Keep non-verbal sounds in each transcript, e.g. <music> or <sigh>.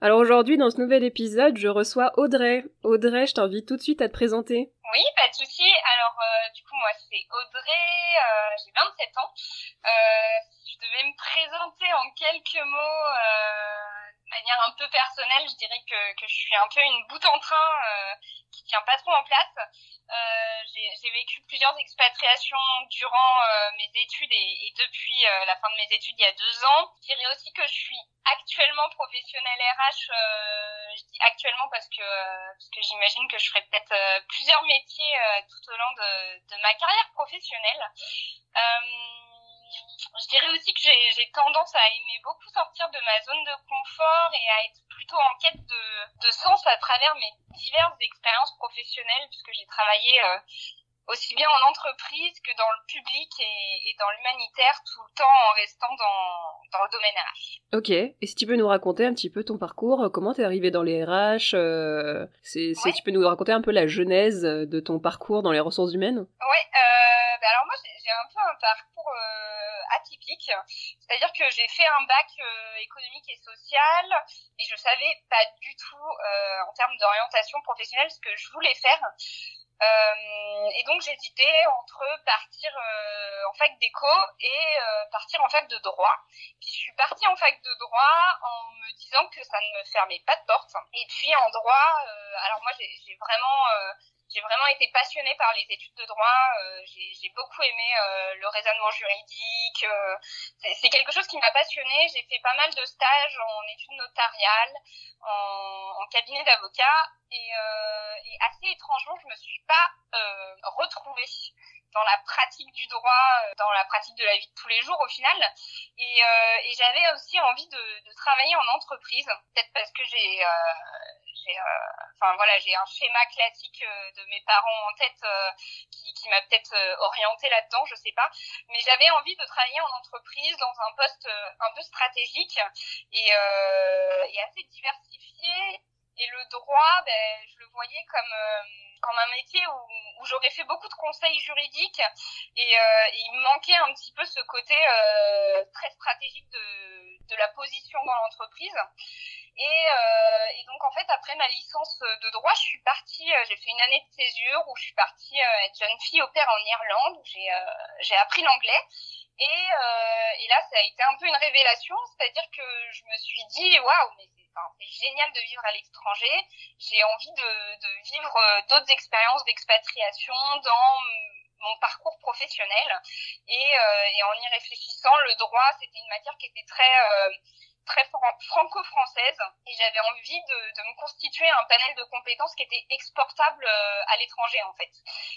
Alors aujourd'hui, dans ce nouvel épisode, je reçois Audrey. Audrey, je t'invite tout de suite à te présenter. Oui, pas de souci. Alors, euh, du coup, moi, c'est Audrey, euh, j'ai 27 ans. Euh, je devais me présenter en quelques mots, de manière un peu personnelle, je dirais que, que je suis un peu une bout en train qui tient pas trop en place. Euh, j'ai vécu plusieurs expatriations durant euh, mes études et, et depuis euh, la fin de mes études il y a deux ans. Je dirais aussi que je suis actuellement professionnelle RH. je dis actuellement parce que parce que j'imagine que je ferai peut-être plusieurs métiers tout au long de, de ma carrière professionnelle. Je dirais aussi que j'ai tendance à aimer beaucoup sortir de ma zone de confort et à être plutôt en quête de, sens à travers mes diverses expériences professionnelles puisque j'ai travaillé euh, aussi bien en entreprise que dans le public et, et dans l'humanitaire tout le temps en restant dans, dans le domaine RH. Ok, et si tu peux nous raconter un petit peu ton parcours, euh, comment t'es arrivé dans les RH euh, c'est, tu peux nous raconter un peu la genèse de ton parcours dans les ressources humaines? Ouais, euh, bah alors moi j'ai, un peu un parcours atypique, c'est-à-dire que j'ai fait un bac économique et social et je savais pas du tout en termes d'orientation professionnelle ce que je voulais faire. Euh, et donc j'hésitais entre partir euh, en fac d'éco et euh, partir en fac de droit. Puis je suis partie en fac de droit en me disant que ça ne me fermait pas de porte. Et puis en droit, alors moi j'ai vraiment j'ai vraiment été passionnée par les études de droit. Euh, j'ai beaucoup aimé euh, le raisonnement juridique. Euh, c'est quelque chose qui m'a passionnée. J'ai fait pas mal de stages en études notariales, en, en cabinet d'avocat, et, et, assez étrangement, je me suis pas retrouvée dans la pratique du droit, dans la pratique de la vie de tous les jours au final. Et, et j'avais aussi envie de, de, travailler en entreprise, peut-être parce que j'ai euh, enfin voilà, j'ai un schéma classique euh, de mes parents en tête euh, qui, qui m'a peut-être orienté là-dedans, je sais pas. Mais j'avais envie de travailler en entreprise dans un poste un peu stratégique et, et assez diversifié. Et le droit, ben, je le voyais comme comme un métier où, où j'aurais fait beaucoup de conseils juridiques et, euh, il me manquait un petit peu ce côté euh, très stratégique de, de la position dans l'entreprise. Et, euh, et, donc en fait après ma licence de droit, je suis partie, j'ai fait une année de césure où je suis partie être jeune fille au père en Irlande où j'ai j'ai appris l'anglais. Et, et là ça a été un peu une révélation, c'est-à-dire que je me suis dit waouh mais c'est génial de vivre à l'étranger. J'ai envie de, vivre d'autres expériences d'expatriation dans mon parcours professionnel et, et en y réfléchissant le droit c'était une matière qui était très très franco-française et j'avais envie de, me constituer un panel de compétences qui était exportable euh, à l'étranger en fait.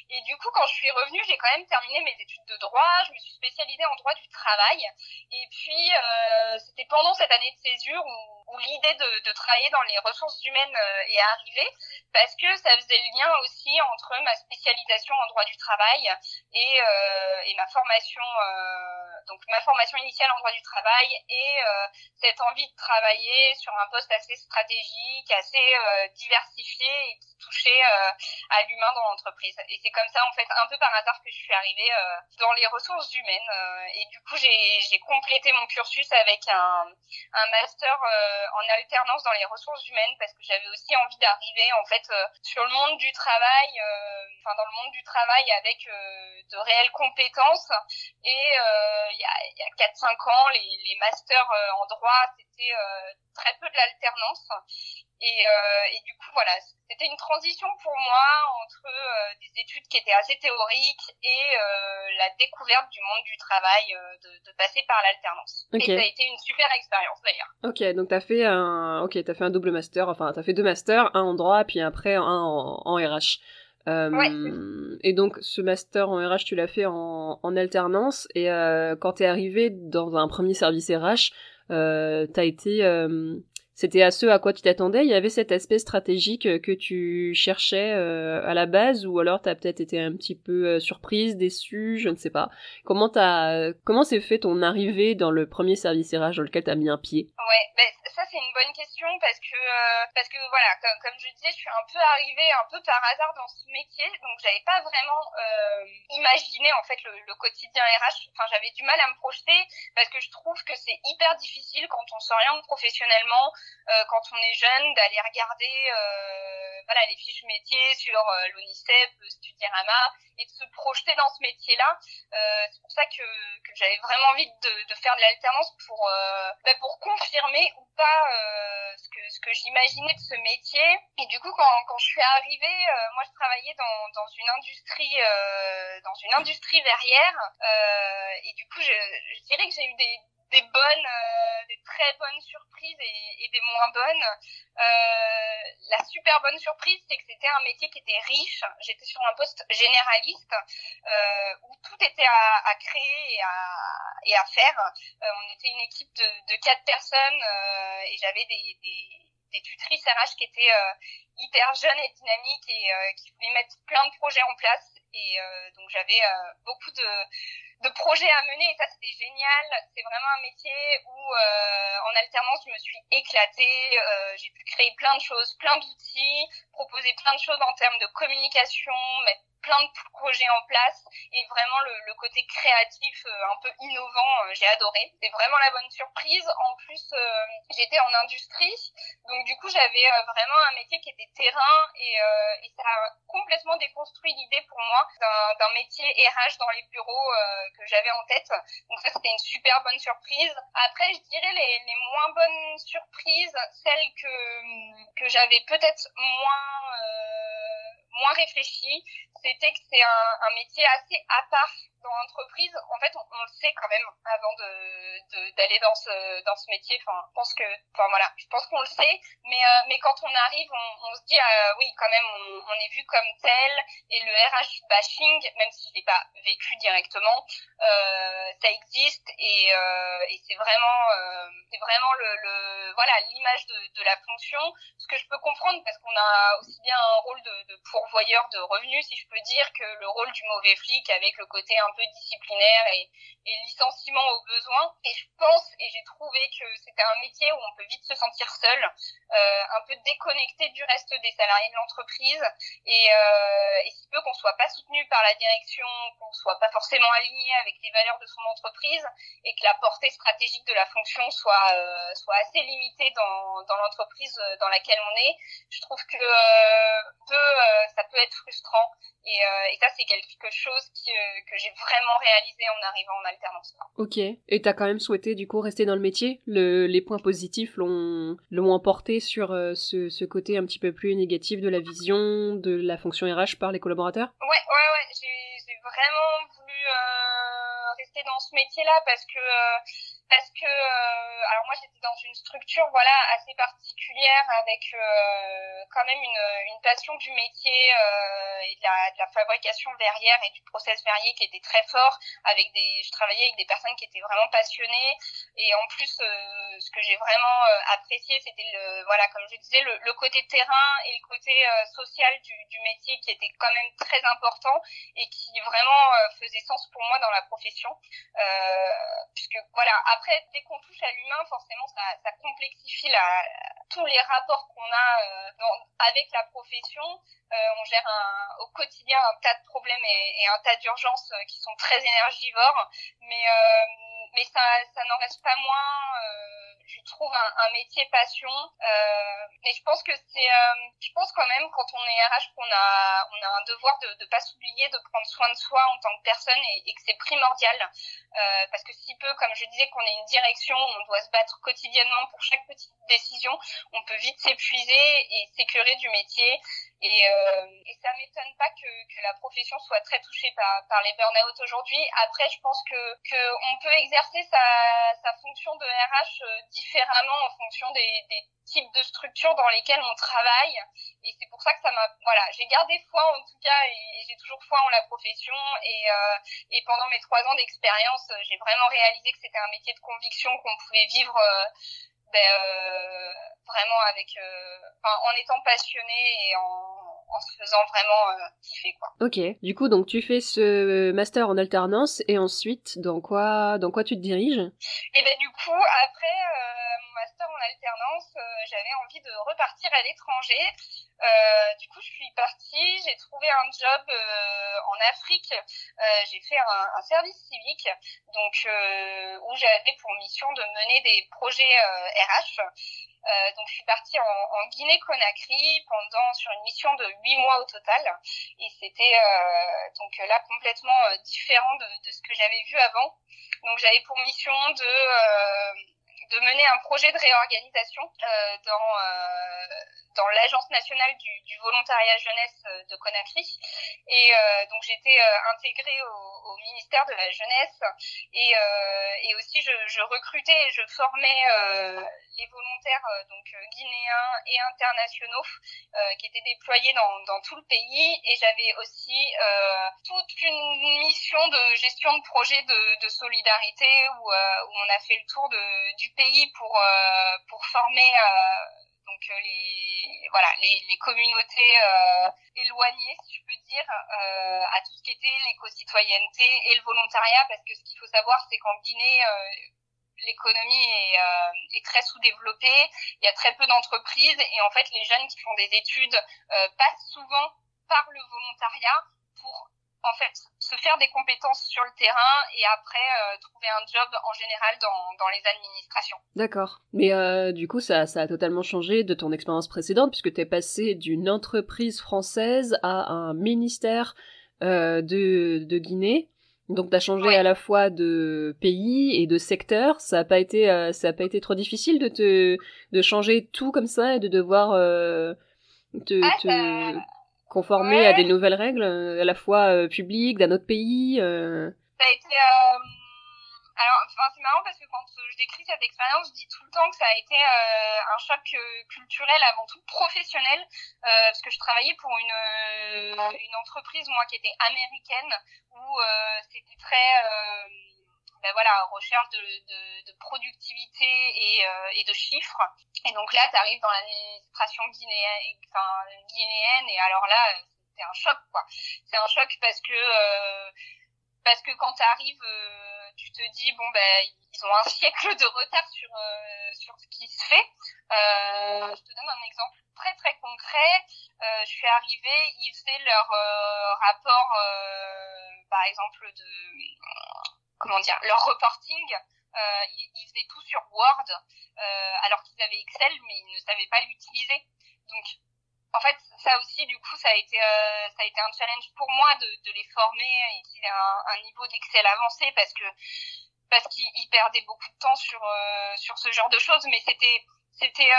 Et du coup, quand je suis revenue, j'ai quand même terminé mes études de droit, je me suis spécialisée en droit du travail et puis euh, c'était pendant cette année de césure où où l'idée de, travailler dans les ressources humaines euh, est arrivée parce que ça faisait le lien aussi entre ma spécialisation en droit du travail et, euh, ma formation euh, donc ma formation initiale en droit du travail et euh, cette envie de travailler sur un poste assez stratégique, assez euh, diversifié et qui touchait euh, à l'humain dans l'entreprise. Et c'est comme ça en fait un peu par hasard que je suis arrivée dans les ressources humaines et du coup j'ai complété mon cursus avec un master en alternance dans les ressources humaines parce que j'avais aussi envie d'arriver en fait euh, sur le monde du travail, euh, enfin dans le monde du travail avec euh, de réelles compétences. Et il y a, y a 4-5 ans, les, les masters en droit, c'était très peu de l'alternance. Et, euh, et, du coup, voilà, c'était une transition pour moi entre euh, des études qui étaient assez théoriques et euh, la découverte du monde du travail, de, de, passer par l'alternance. Okay. Et ça a été une super expérience d'ailleurs. Ok, donc t'as fait un, ok, t'as fait un double master, enfin t'as fait deux masters, un en droit puis après un en, en RH. Ouais. Et donc ce master en RH, tu l'as fait en, en alternance et quand t'es arrivé dans un premier service RH, t'as été c'était à ce à quoi tu t'attendais Il y avait cet aspect stratégique que tu cherchais à la base ou alors t'as peut-être été un petit peu surprise, déçue, je ne sais pas. Comment t'as comment s'est fait ton arrivée dans le premier service RH dans lequel t'as mis un pied? Ouais, ben, ça c'est une bonne question parce que parce que voilà, comme, comme je disais, je suis un peu arrivée un peu par hasard dans ce métier, donc j'avais pas vraiment imaginé en fait le, le quotidien RH. Enfin, j'avais du mal à me projeter parce que je trouve que c'est hyper difficile quand on s'oriente professionnellement, euh, quand on est jeune, d'aller regarder euh, voilà les fiches métiers sur euh, l'ONICEP, Studirama et de se projeter dans ce métier-là. Euh, c'est pour ça que, que j'avais vraiment envie de, de faire de l'alternance pour euh, bah, pour confirmer ou pas euh, ce que ce que j'imaginais de ce métier. Et du coup, quand, quand je suis arrivée, moi je travaillais dans, dans une industrie dans une industrie verrière et du coup je, je dirais que j'ai eu des des bonnes, euh, des très bonnes surprises et, des moins bonnes. Euh, la super bonne surprise, c'est que c'était un métier qui était riche. J'étais sur un poste généraliste euh, où tout était à, créer et à, faire. On était une équipe de, quatre personnes et j'avais des tutrices RH qui étaient hyper jeunes et dynamiques et qui voulaient mettre plein de projets en place. Et donc j'avais beaucoup de de projets à mener et ça c'était génial. C'est vraiment un métier où euh, en alternance je me suis éclatée, euh, j'ai pu créer plein de choses, plein d'outils, proposer plein de choses en termes de communication, plein de projets en place et vraiment le, le côté créatif euh, un peu innovant euh, j'ai adoré. C'est vraiment la bonne surprise. En plus euh, j'étais en industrie donc du coup j'avais vraiment un métier qui était terrain et, et ça a complètement déconstruit l'idée pour moi d'un métier RH dans les bureaux que j'avais en tête. Donc ça c'était une super bonne surprise. Après je dirais les, les moins bonnes surprises celles que que j'avais peut-être moins moins réfléchies c'était que c'est un, métier assez à part dans l'entreprise. En fait, on, le sait quand même avant de d'aller dans ce dans ce métier. Enfin, je pense que, enfin voilà, je pense qu'on le sait. Mais euh, mais quand on arrive, on, se dit euh, oui, quand même, on, est vu comme tel. Et le RH bashing, même si je l'ai pas vécu directement, euh, ça existe et, euh, et c'est vraiment c'est vraiment le, voilà l'image de, de la fonction. Ce que je peux comprendre parce qu'on a aussi bien un rôle de, de pourvoyeur de revenus, si je peux dire, que le rôle du mauvais flic avec le côté un peu disciplinaire et, licenciement au besoin. Et je pense et j'ai trouvé que c'était un métier où on peut vite se sentir seul, euh, un peu déconnecté du reste des salariés de l'entreprise et, euh, et si peu qu'on soit pas soutenu par la direction, qu'on soit pas forcément aligné avec les valeurs de son entreprise et que la portée stratégique de la fonction soit euh, soit assez limitée dans, dans l'entreprise dans laquelle on est. Je trouve que peu, être frustrant et, et ça c'est quelque chose qui, que j'ai vraiment réalisé en arrivant en alternance. Ok. Et t'as quand même souhaité du coup rester dans le métier? Le, Les points positifs l'ont l'ont emporté sur euh, ce, ce, côté un petit peu plus négatif de la vision de la fonction RH par les collaborateurs? Ouais, ouais, ouais. J'ai vraiment voulu euh, rester dans ce métier-là parce que euh, parce que euh, alors moi j'étais dans une structure voilà assez particulière avec euh, quand même une, une passion du métier euh, et de la, de la, fabrication verrière et du process verrier qui était très fort avec des je travaillais avec des personnes qui étaient vraiment passionnées. Et en plus euh, ce que j'ai vraiment euh, apprécié c'était le voilà comme je disais le, le côté terrain et le côté euh, social du, du, métier qui était quand même très important et qui vraiment faisait sens pour moi dans la profession. Puisque voilà dès qu'on touche à l'humain, forcément, ça, complexifie tous les rapports qu'on a euh, avec la profession. Euh, on gère au quotidien un tas de problèmes et, un tas d'urgences euh, qui sont très énergivores, mais ça, ça n'en reste pas moins, euh, je trouve, un, un, métier passion. Euh, et je pense que c'est, euh, je pense quand même, quand on est RH, qu'on a, on a un devoir de ne pas s'oublier, de prendre soin de soi en tant que personne et, et que c'est primordial. Euh, parce que si peu, comme je disais, qu'on ait une direction, on doit se battre quotidiennement pour chaque petite décision, on peut vite s'épuiser et s'écœurer du métier. Et, euh, et ça m'étonne pas que, que la profession soit très touchée par, par les burn-out aujourd'hui. Après, je pense que, que on peut exercer sa, sa fonction de RH euh, différemment en fonction des, des types de structures dans lesquelles on travaille. Et c'est pour ça que ça m'a, voilà, j'ai gardé foi en tout cas et, et j'ai toujours foi en la profession. Et, euh, et pendant mes trois ans d'expérience, j'ai vraiment réalisé que c'était un métier de conviction qu'on pouvait vivre euh, ben, vraiment avec, en étant passionné et en en se faisant vraiment euh, kiffer quoi. Ok. Du coup donc tu fais ce master en alternance et ensuite dans quoi dans quoi tu te diriges? Et ben du coup après euh, mon master en alternance euh, j'avais envie de repartir à l'étranger. Du coup je suis partie j'ai trouvé un job en Afrique. j'ai fait un, un, service civique donc où j'avais pour mission de mener des projets RH. Euh, donc je suis partie en, en Guinée-Conakry pendant sur une mission de huit mois au total et c'était euh, donc là complètement euh, différent de, de ce que j'avais vu avant. Donc j'avais pour mission de euh, de mener un projet de réorganisation euh, dans euh, dans l'agence nationale du, du, volontariat jeunesse euh, de Conakry. Et donc j'étais intégrée au, au, ministère de la jeunesse. Et, et aussi je, je, recrutais et je formais les volontaires donc guinéens et internationaux qui étaient déployés dans, dans tout le pays. Et j'avais aussi toute une mission de gestion de projet de, de solidarité où, où on a fait le tour de, du pays pour euh, pour former euh, donc euh, les voilà les, les communautés éloignées si je peux dire à tout ce qui était l'éco-citoyenneté et le volontariat parce que ce qu'il faut savoir c'est qu'en Guinée l'économie est, est, très sous-développée, il y a très peu d'entreprises et en fait les jeunes qui font des études passent souvent par le volontariat en fait se faire des compétences sur le terrain et après euh, trouver un job en général dans, dans les administrations. D'accord. Mais euh, du coup, ça, ça a totalement changé de ton expérience précédente puisque tu es passé d'une entreprise française à un ministère euh, de, de Guinée. Donc tu as changé à la fois de pays et de secteur. Ça a pas été euh, ça a pas été trop difficile de te de changer tout comme ça et de devoir euh, te, ah, te... Ça conformer à des nouvelles règles, euh, à la fois euh, publiques, d'un autre pays euh... Ça a été... Euh... Alors, enfin, c'est marrant parce que quand je décris cette expérience, je dis tout le temps que ça a été un choc culturel avant tout professionnel, parce que je travaillais pour une, une entreprise, moi, qui était américaine, où c'était très ben voilà, recherche de, de, productivité et, euh, et, de chiffres. Et donc là, tu arrives dans l'administration guinéenne, et alors là, c'est un choc, quoi. C'est un choc parce que euh, parce que quand tu arrives, euh, tu te dis bon ben ils ont un siècle de retard sur sur ce qui se fait. Je te donne un exemple très très concret. je suis arrivée, ils faisaient leur rapport, par exemple de comment dire, leur reporting, euh, ils, faisaient tout sur Word, euh, alors qu'ils avaient Excel, mais ils ne savaient pas l'utiliser. Donc, en fait, ça aussi, du coup, ça a été, euh, ça a été un challenge pour moi de, les former et qu'ils aient un, un niveau d'Excel avancé parce que parce qu'ils perdaient beaucoup de temps sur sur ce genre de choses, mais c'était c'était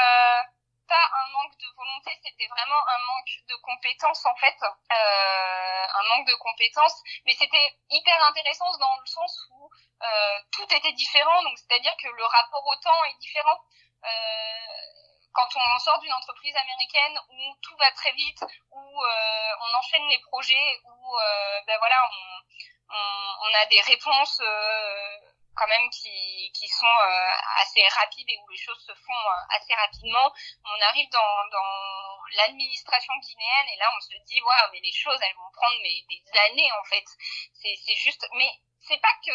pas un manque de volonté, c'était vraiment un manque de compétences en fait, euh, un manque de compétences. Mais c'était hyper intéressant dans le sens où euh, tout était différent, donc c'est-à-dire que le rapport au temps est différent. Euh, quand on sort d'une entreprise américaine où tout va très vite, où euh, on enchaîne les projets, où euh, ben voilà, on, on, on, a des réponses euh, quand même qui, qui sont euh, assez rapides et où les choses se font euh, assez rapidement. On arrive dans, dans l'administration guinéenne et là on se dit waouh mais les choses elles vont prendre mais, des années en fait. C'est, juste mais c'est pas que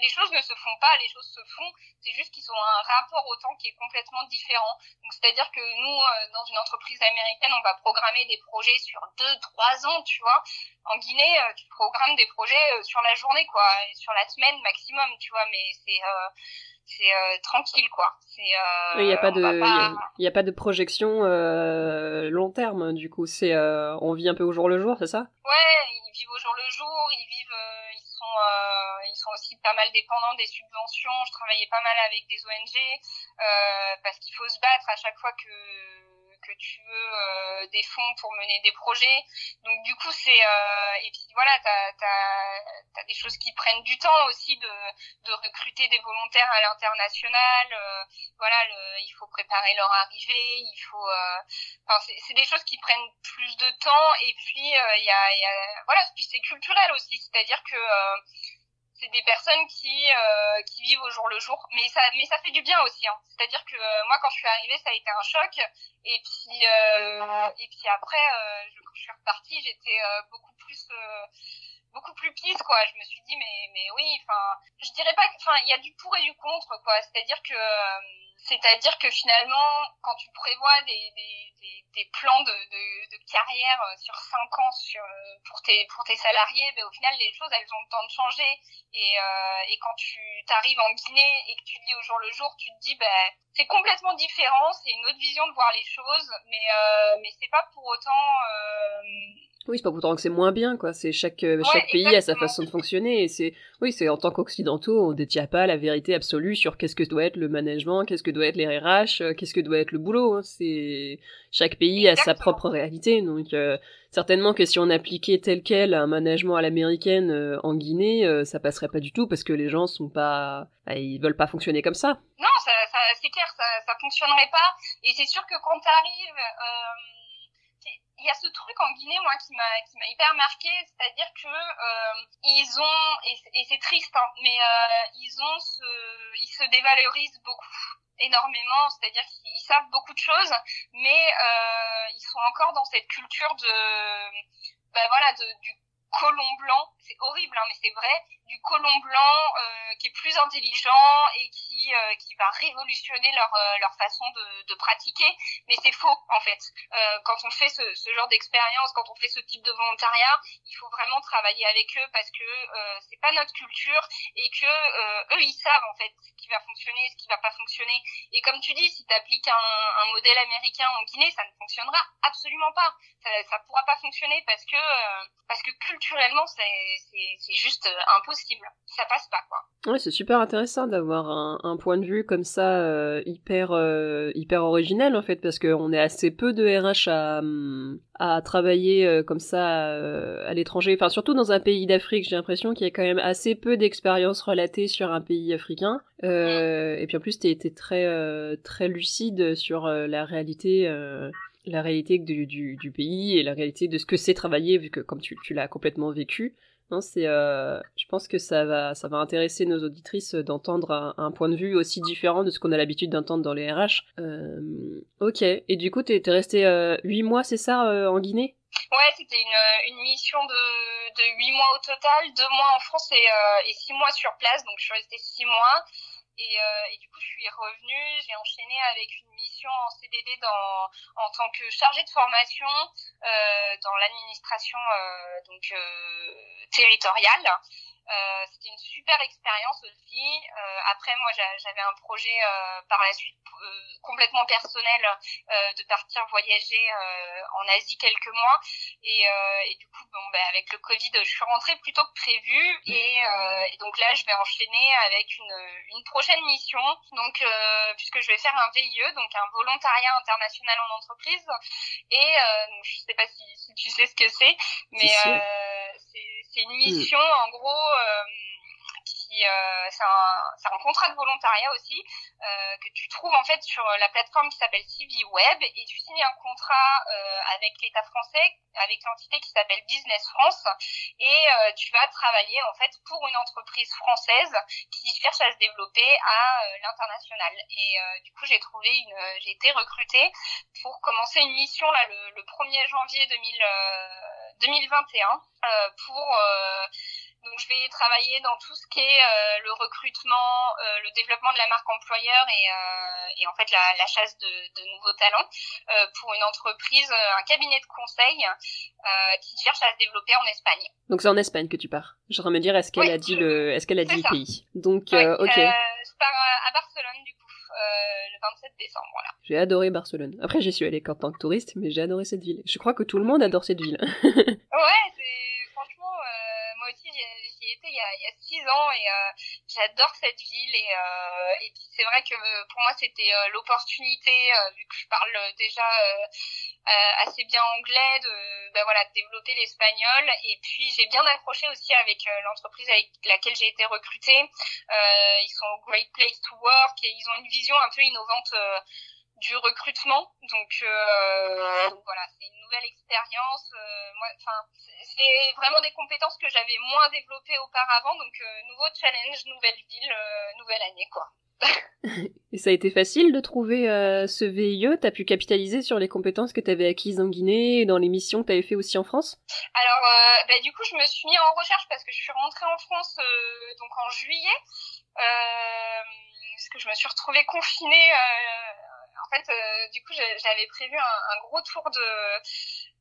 les choses ne se font pas, les choses se font. C'est juste qu'ils ont un rapport au temps qui est complètement différent. Donc, c'est-à-dire que nous, euh, dans une entreprise américaine, on va programmer des projets sur deux, trois ans, tu vois. En Guinée, euh, tu programmes des projets euh, sur la journée, quoi, et sur la semaine maximum, tu vois. Mais c'est c'est tranquille, quoi. Il n'y a pas de y, a pas de projection long terme. Du coup, c'est on vit un peu au jour le jour, c'est ça? Ouais, ils vivent au jour le jour. Ils vivent euh, ils sont aussi pas mal dépendants des subventions. Je travaillais pas mal avec des ONG euh, parce qu'il faut se battre à chaque fois que que tu veux euh, des fonds pour mener des projets. Donc du coup c'est euh, et puis voilà t'as t'as as des choses qui prennent du temps aussi de de recruter des volontaires à l'international. Euh, voilà le, il faut préparer leur arrivée, il faut enfin c'est des choses qui prennent plus de temps et puis il y a, y a voilà puis c'est culturel aussi c'est-à-dire que c'est des personnes qui euh, qui vivent au jour le jour. Mais ça mais ça fait du bien aussi hein. c'est à dire que euh, moi quand je suis arrivée ça a été un choc. Et puis euh, et puis après je, quand je suis repartie j'étais beaucoup plus beaucoup plus pisse quoi. Je me suis dit mais mais oui enfin je dirais pas enfin il y a du pour et du contre quoi. C'est à dire que c'est-à-dire que finalement, quand tu prévois des, des, des, plans de, de, carrière euh, sur cinq ans sur, euh, pour, tes, pour tes salariés, ben, au final, les choses, elles ont le temps de changer. Et, euh, et quand tu arrives en Guinée et que tu vis au jour le jour, tu te dis, ben, c'est complètement différent, c'est une autre vision de voir les choses, mais, euh, mais c'est pas pour autant... oui, c'est pas pourtant que c'est moins bien, quoi. C'est chaque, euh, chaque pays a sa façon de fonctionner. Et c'est, oui, c'est en tant qu'occidentaux, on détient pas la vérité absolue sur qu'est-ce que doit être le management, qu'est-ce que doit être les RH, euh, qu'est-ce que doit être le boulot. Hein. C'est, chaque pays a sa propre réalité. Donc, euh, certainement que si on appliquait tel quel un management à l'américaine en Guinée, ça passerait pas du tout parce que les gens sont pas, bah, ils veulent pas fonctionner comme ça. Non, ça, ça c'est clair, ça, ça fonctionnerait pas. Et c'est sûr que quand t'arrives, euh il y a ce truc en Guinée moi qui m'a qui m'a hyper marqué c'est-à-dire que euh, ils ont et, c'est triste hein, mais euh, ils ont ce ils se dévalorisent beaucoup énormément c'est-à-dire qu'ils savent beaucoup de choses mais euh, ils sont encore dans cette culture de ben voilà de du colon blanc, c'est horrible hein, mais c'est vrai, du colon blanc qui est plus intelligent et qui euh, qui va révolutionner leur euh, leur façon de, de pratiquer, mais c'est faux en fait. Euh, quand on fait ce, ce genre d'expérience, quand on fait ce type de volontariat, il faut vraiment travailler avec eux parce que c'est pas notre culture et que eux ils savent en fait ce qui va fonctionner, ce qui va pas fonctionner. Et comme tu dis, si tu appliques un, un modèle américain en Guinée, ça ne fonctionnera absolument pas. Ça, ça pourra pas fonctionner parce que parce que culturellement, c'est juste impossible. Ça passe pas, quoi. Ouais, c'est super intéressant d'avoir un, point de vue comme ça, euh, hyper, euh, hyper originel, en fait, parce qu'on est assez peu de RH à, à travailler comme ça à l'étranger, enfin, surtout dans un pays d'Afrique, j'ai l'impression qu'il y a quand même assez peu d'expériences relatées sur un pays africain. Euh, et puis en plus, t'es été très, très lucide sur la réalité la réalité du, pays et la réalité de ce que c'est travailler, vu que comme tu l'as complètement vécu. Non, c'est, euh, je pense que ça va, ça va intéresser nos auditrices d'entendre un, point de vue aussi différent de ce qu'on a l'habitude d'entendre dans les RH. Euh, ok. Et du coup, t'es, resté euh, huit mois, c'est ça, euh, en Guinée? Ouais, c'était une, mission de, de 8 mois au total, deux mois en France et, euh, et six mois sur place, donc je suis restée six mois. Et, euh, et, du coup, je suis revenue, j'ai enchaîné avec une en CDD dans, en tant que chargée de formation euh, dans l'administration euh, donc euh, territoriale. Euh, c'était une super expérience aussi. Euh, après, moi, j'avais un projet euh, par la suite complètement personnel de partir voyager en Asie quelques mois. Et, et du coup, bon, ben, avec le Covid, je suis rentrée plus tôt que prévu. Et, et donc là, je vais enchaîner avec une, une prochaine mission. Donc, puisque je vais faire un VIE, donc un volontariat international en entreprise. Et je sais pas si, si, tu sais ce que c'est, mais c'est une mission en gros euh, euh, c'est un, contrat de volontariat aussi euh, que tu trouves en fait sur la plateforme qui s'appelle CV Web et tu signes un contrat avec l'État français avec l'entité qui s'appelle Business France et tu vas travailler en fait pour une entreprise française qui cherche à se développer à l'international. Et du coup j'ai trouvé une j'ai été recrutée pour commencer une mission là le, le 1er janvier 2000, 2021 pour donc je vais travailler dans tout ce qui est euh, le recrutement, euh, le développement de la marque employeur et, euh, et en fait la, la chasse de, de, nouveaux talents euh, pour une entreprise, euh, un cabinet de conseil qui cherche à se développer en Espagne. Donc c'est en Espagne que tu pars. Je me dire est-ce qu'elle a dit le, est-ce qu'elle a dit le pays? Donc ok. je pars à Barcelone du coup. le 27 décembre, voilà. J'ai adoré Barcelone. Après, j'y suis allée en tant que touriste, mais j'ai adoré cette ville. Je crois que tout le monde adore cette ville. ouais, c'est aussi, j'y étais il y, a, six ans et euh, j'adore cette ville et, euh, et puis c'est vrai que pour moi c'était euh, l'opportunité vu que je parle déjà assez bien anglais de ben voilà développer l'espagnol. Et puis j'ai bien accroché aussi avec l'entreprise avec laquelle j'ai été recrutée. Ils sont Great Place to Work et ils ont une vision un peu innovante du recrutement. Donc, donc voilà, c'est une nouvelle expérience. enfin, c'est vraiment des compétences que j'avais moins développées auparavant. Donc, nouveau challenge, nouvelle ville, nouvelle année, quoi. <laughs> Et ça a été facile de trouver euh, ce VIE T'as pu capitaliser sur les compétences que t'avais acquises en Guinée et dans les missions que t'avais fait aussi en France? Alors, euh, bah, du coup, je me suis mis en recherche parce que je suis rentrée en France euh, donc en juillet, parce que je me suis retrouvée confinée. En fait, du coup, j'avais prévu un, un, gros tour de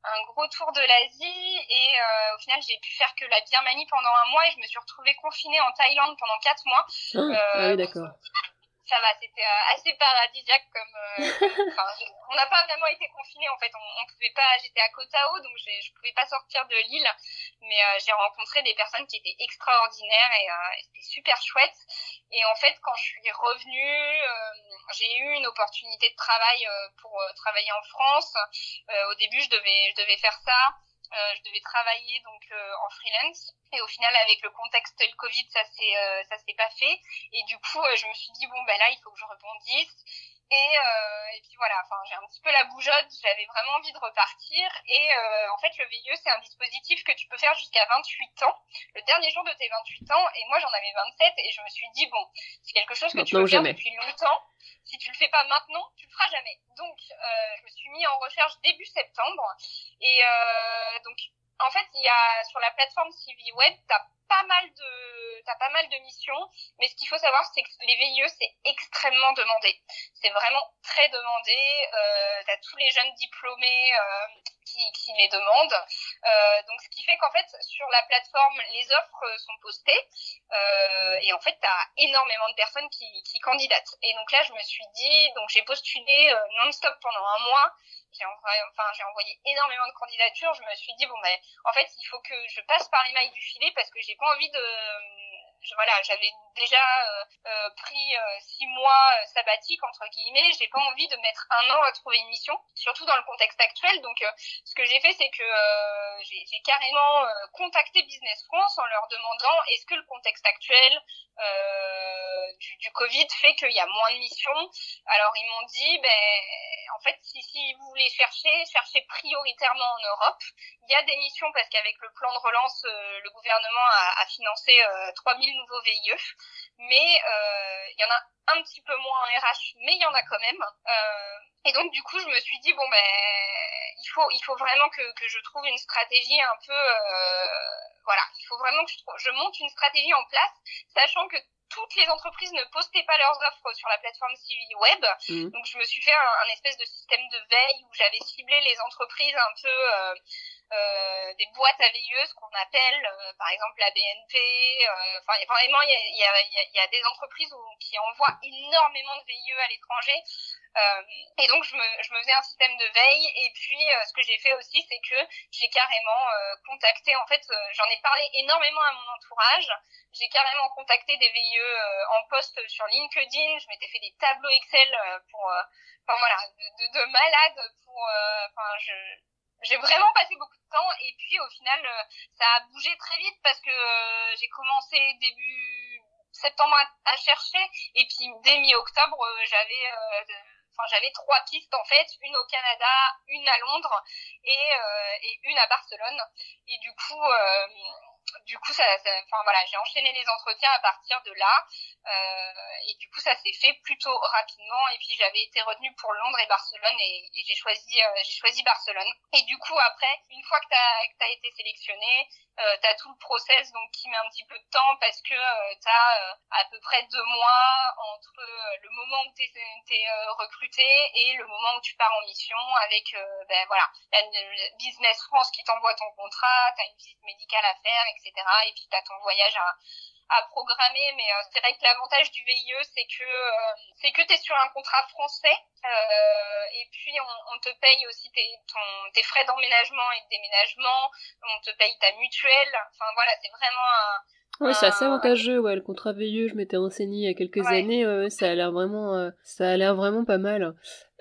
un gros tour de l'Asie et au final j'ai pu faire que la Birmanie pendant un mois et je me suis retrouvée confinée en Thaïlande pendant quatre mois. Ah, ah oui d'accord ça va, c'était euh, assez paradisiaque comme. Euh, <laughs> on n'a pas vraiment été confinés en fait. On, on pouvait pas. J'étais à Koh Tao, donc je pouvais pas sortir de l'île, mais euh, j'ai rencontré des personnes qui étaient extraordinaires et, c'était super chouette. Et en fait, quand je suis revenue, j'ai eu une opportunité de travail pour travailler en France. au début, je devais, je devais faire ça. Euh, je devais travailler donc euh, en freelance. Et au final avec le contexte le Covid ça s'est euh, ça s'est pas fait. Et du coup je me suis dit bon ben là il faut que je rebondisse. Et, et puis voilà, enfin j'ai un petit peu la bougeotte, j'avais vraiment envie de repartir. Et en fait, le VIE, c'est un dispositif que tu peux faire jusqu'à 28 ans, le dernier jour de tes 28 ans. Et moi, j'en avais 27 et je me suis dit, bon, c'est quelque chose que tu peux faire depuis longtemps si tu le fais pas maintenant, tu le feras jamais. Donc, euh, je me suis mis en recherche début septembre. Et euh, donc, en fait, il y a sur la plateforme CV Web, t'as pas mal de t'as pas mal de missions, mais ce qu'il faut savoir c'est que les VIE c'est extrêmement demandé. C'est vraiment très demandé. Euh, t'as tous les jeunes diplômés euh, qui, qui les demandent. Euh, donc ce qui fait qu'en fait sur la plateforme les offres sont postées euh, et en fait t'as énormément de personnes qui, qui candidatent. Et donc là je me suis dit donc j'ai postulé euh, non-stop pendant un mois j'ai envoyé, enfin, j'ai envoyé énormément de candidatures. Je me suis dit, bon, ben, en fait, il faut que je passe par les mailles du filet parce que j'ai pas envie de, voilà, j'avais déjà euh, euh, pris euh, six mois sabbatiques entre guillemets. J'ai pas envie de mettre un an à trouver une mission, surtout dans le contexte actuel. Donc, ce que j'ai fait, c'est que j'ai carrément contacté Business France en leur demandant est-ce que le contexte actuel du, Covid fait qu'il y a moins de missions? Alors, ils m'ont dit, ben, en fait, si, si vous voulez chercher, cherchez prioritairement en Europe. Il y a des missions parce qu'avec le plan de relance, le gouvernement a, a financé 3000 nouveaux VIE, mais euh, il y en a un petit peu moins en RH, mais il y en a quand même. Euh, et donc du coup, je me suis dit bon ben il faut il faut vraiment que, que je trouve une stratégie un peu euh, voilà, il faut vraiment que je, je monte une stratégie en place, sachant que toutes les entreprises ne postaient pas leurs offres sur la plateforme CV Web. Mmh. Donc je me suis fait un, espèce de système de veille où j'avais ciblé les entreprises un peu euh, euh, des boîtes à ce qu'on appelle euh, par exemple la BNP. Euh, enfin, vraiment, il y a, y, a, y a, des entreprises où, qui envoient énormément de VIE à l'étranger. Euh, et donc, je me, je me faisais un système de veille. Et puis, ce que j'ai fait aussi, c'est que j'ai carrément contacté, en fait, j'en ai parlé énormément à mon entourage. J'ai carrément contacté des VIE en poste sur LinkedIn. Je m'étais fait des tableaux Excel pour, enfin voilà, de, de, de malade pour, enfin, je j'ai vraiment passé beaucoup de temps et puis au final euh, ça a bougé très vite parce que euh, j'ai commencé début septembre à, chercher et puis dès mi-octobre euh, j'avais enfin j'avais trois pistes en fait une au Canada une à Londres et, et une à Barcelone. Et du coup du coup, ça, enfin voilà, j'ai enchaîné les entretiens à partir de là, euh, et du coup, ça s'est fait plutôt rapidement. Et puis, j'avais été retenue pour Londres et Barcelone, et, et j'ai choisi, euh, j'ai choisi Barcelone. Et du coup, après, une fois que que t'as été sélectionné, euh, t'as tout le process donc qui met un petit peu de temps parce que euh, t'as euh, à peu près deux mois entre le moment où t'es es, recruté et le moment où tu pars en mission avec ben voilà la, Business France qui t'envoie ton contrat, t'as une visite médicale à faire, etc. Et puis t'as ton voyage à à programmer, mais euh, c'est vrai que l'avantage du VIE, c'est que euh, c'est que tu es sur un contrat français euh, et puis on, on, te paye aussi tes, ton, tes frais d'emménagement et de déménagement, on te paye ta mutuelle, enfin voilà, c'est vraiment un Ouais, c'est assez avantageux, ouais, le contrat VIE, je m'étais renseigné il y a quelques années, ça a l'air vraiment, ça a l'air vraiment pas mal.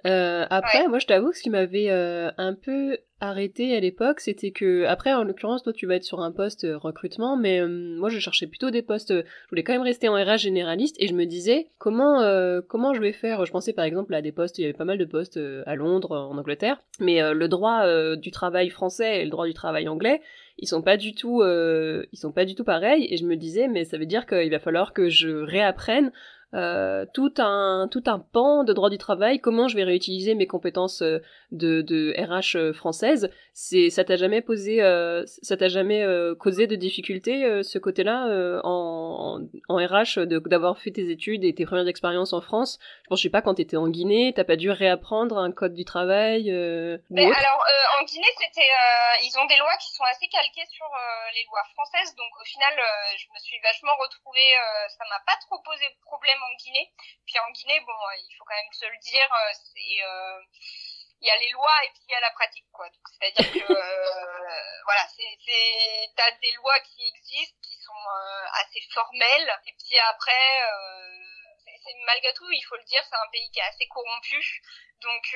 Euh, après, moi, je t'avoue, ce qui m'avait euh, un peu arrêté à l'époque, c'était que, après, en l'occurrence, toi, tu vas être sur un poste euh, recrutement, mais moi, je cherchais plutôt des postes. je voulais quand même rester en RH généraliste, et je me disais comment comment je vais faire? Je pensais par exemple à des postes. Il y avait pas mal de postes à Londres, en Angleterre, mais le droit du travail français et le droit du travail anglais, ils sont pas du tout ils sont pas du tout pareils. Et je me disais, mais ça veut dire qu'il va falloir que je réapprenne euh, tout un tout un pan de droit du travail, comment je vais réutiliser mes compétences euh, de, de RH euh, française. C'est ça t'a jamais posé ça t'a jamais causé de difficultés ce côté-là en, en, RH d'avoir fait tes études et tes premières expériences en France? Je pense je sais pas quand t'étais en Guinée, t'as pas dû réapprendre un code du travail. Mais alors en Guinée c'était ils ont des lois qui sont assez calquées sur les lois françaises donc au final je me suis vachement retrouvée ça m'a pas trop posé problème en Guinée. Puis en Guinée, bon, euh, il faut quand même se le dire, euh, euh, il y a les lois et puis il y a la pratique quoi donc c'est à dire que voilà c'est c'est t'as des lois qui existent qui sont assez formelles et puis après c'est malgré tout il faut le dire c'est un pays qui est assez corrompu donc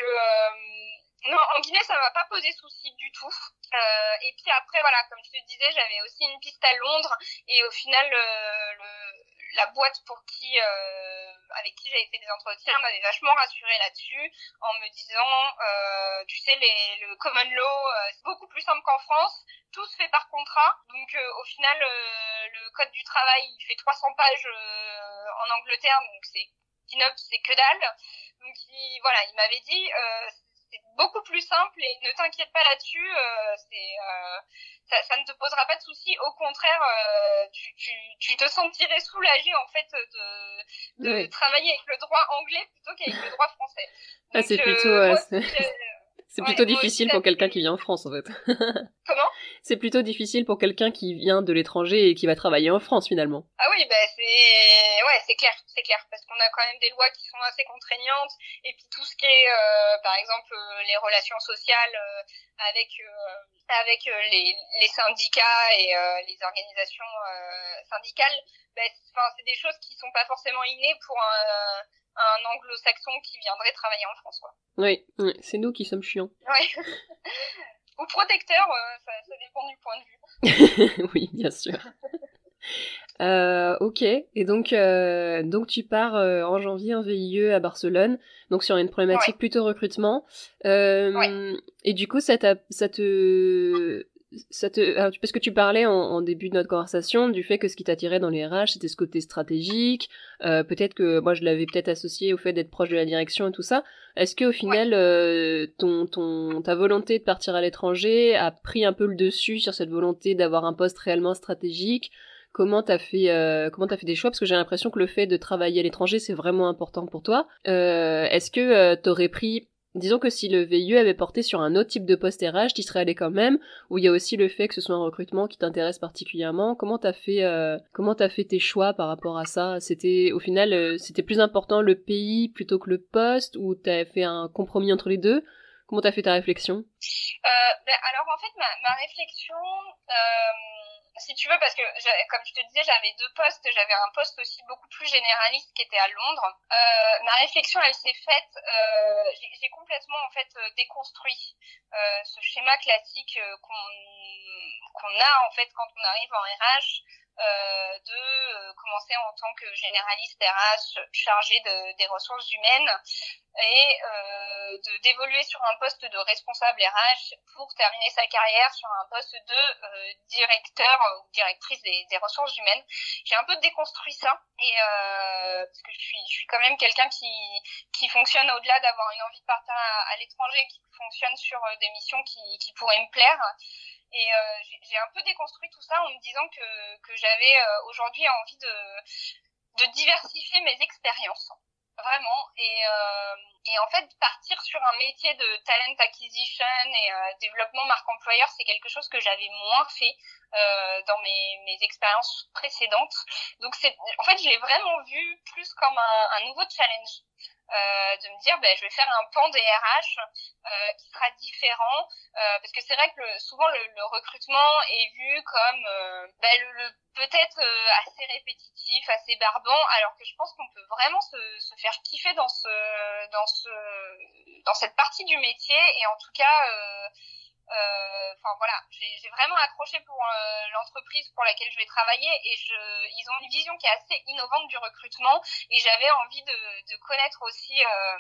non, en Guinée, ça m'a pas posé souci du tout. Euh, et puis après, voilà, comme je te disais, j'avais aussi une piste à Londres. Et au final, le, la boîte pour qui, euh, avec qui j'avais fait des entretiens m'avait vachement rassurée là-dessus en me disant, euh, tu sais, les, le common law, euh, c'est beaucoup plus simple qu'en France. Tout se fait par contrat. Donc euh, au final, euh, le code du travail, il fait 300 pages en Angleterre, donc c'est c'est que dalle. Donc il, voilà, il m'avait dit, c'est beaucoup plus simple et ne t'inquiète pas là-dessus. Euh, c'est euh, ça, ça, ne te posera pas de soucis. Au contraire, euh, tu, tu, tu, te sentirais soulagé en fait de, de travailler avec le droit anglais plutôt qu'avec le droit français. ah, c'est plutôt. <laughs> C'est plutôt difficile pour quelqu'un qui vient en France, en fait. <laughs> Comment? C'est plutôt difficile pour quelqu'un qui vient de l'étranger et qui va travailler en France, finalement. Ah oui, bah c'est... Ouais, c'est clair, c'est clair, parce qu'on a quand même des lois qui sont assez contraignantes, et puis tout ce qui est, euh, par exemple, euh, les relations sociales euh, avec avec les, les syndicats et les organisations syndicales, bah, c'est des choses qui sont pas forcément innées pour un un anglo-saxon qui viendrait travailler en France. Quoi. Oui, c'est nous qui sommes chiants. <laughs> Oui. Ou protecteurs, euh, ça, ça, dépend du point de vue. <laughs> oui, bien sûr. <laughs> euh, ok, et donc, euh, donc tu pars en janvier en VIE à Barcelone, donc sur une problématique plutôt recrutement. Et du coup, ça, ça te ça te, parce que tu parlais en, début de notre conversation du fait que ce qui t'attirait dans les RH, c'était ce côté stratégique. Euh, peut-être que moi, je l'avais peut-être associé au fait d'être proche de la direction et tout ça. Est-ce que au final, euh, ton, ton, ta volonté de partir à l'étranger a pris un peu le dessus sur cette volonté d'avoir un poste réellement stratégique? Comment t'as fait, euh, comment t'as fait des choix? Parce que j'ai l'impression que le fait de travailler à l'étranger, c'est vraiment important pour toi. Euh, est-ce que t'aurais pris Disons que si le VIE avait porté sur un autre type de poste RH, tu serais allé quand même, ou il y a aussi le fait que ce soit un recrutement qui t'intéresse particulièrement. Comment t'as fait, euh, comment t'as fait tes choix par rapport à ça? C'était au final, euh, c'était plus important le pays plutôt que le poste, ou t'as fait un compromis entre les deux? Comment t'as fait ta réflexion? Euh, ben, Alors en fait, ma, ma réflexion si tu veux, parce que comme je te disais, j'avais deux postes. J'avais un poste aussi beaucoup plus généraliste qui était à Londres. Euh, ma réflexion, elle s'est faite. Euh, j'ai complètement en fait euh, déconstruit ce schéma classique qu'on qu'on a en fait quand on arrive en RH. Euh, de euh, commencer en tant que généraliste RH chargé de, des ressources humaines et euh, d'évoluer sur un poste de responsable RH pour terminer sa carrière sur un poste de directeur ou directrice des, des ressources humaines. J'ai un peu déconstruit ça et parce que je suis je suis quand même quelqu'un qui qui fonctionne au-delà d'avoir une envie de partir à, l'étranger, qui fonctionne sur des missions qui pourraient me plaire et euh, j'ai un peu déconstruit tout ça en me disant que, que j'avais euh, aujourd'hui envie de, de diversifier mes expériences. Vraiment. Et, euh, et en fait, partir sur un métier de talent acquisition et développement marque employeur, c'est quelque chose que j'avais moins fait dans mes, mes expériences précédentes. Donc, en fait, je l'ai vraiment vu plus comme un nouveau challenge. Euh, de me dire ben, je vais faire un pan des RH euh, qui sera différent euh, parce que c'est vrai que souvent le, recrutement est vu comme ben, peut-être assez répétitif, assez barbant, alors que je pense qu'on peut vraiment se, se, faire kiffer dans ce, dans ce, dans cette partie du métier et en tout cas enfin voilà, j'ai vraiment accroché pour euh, l'entreprise pour laquelle je vais travailler et je, ils ont une vision qui est assez innovante du recrutement et j'avais envie de, de, connaître aussi euh,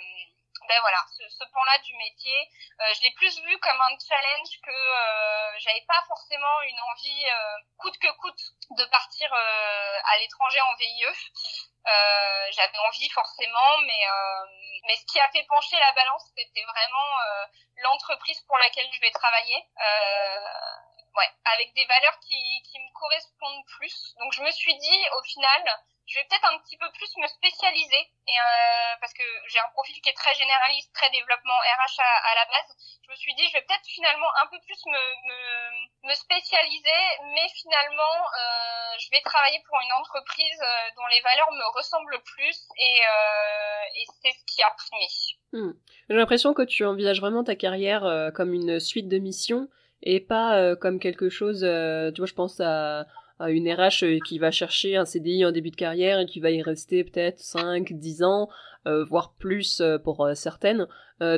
ben voilà, ce, ce pan-là du métier. Euh, je l'ai plus vu comme un challenge que euh, j'avais pas forcément une envie euh, coûte que coûte de partir à l'étranger en VIE. J'avais envie forcément, mais mais ce qui a fait pencher la balance, c'était vraiment l'entreprise pour laquelle je vais travailler. ouais, avec des valeurs qui, qui me correspondent plus. Donc je me suis dit au final, je vais peut-être un petit peu plus me spécialiser et euh, parce que j'ai un profil qui est très généraliste, très développement RH à, la base. Je me suis dit je vais peut-être finalement un peu plus me, me, spécialiser, mais finalement euh, je vais travailler pour une entreprise euh, dont les valeurs me ressemblent plus et, c'est ce qui a primé. Hmm. J'ai l'impression que tu envisages vraiment ta carrière comme une suite de missions et pas comme quelque chose. tu vois, je pense à une RH euh, qui va chercher un CDI en début de carrière et qui va y rester peut-être 5, 10 ans, euh, voire plus euh, pour certaines.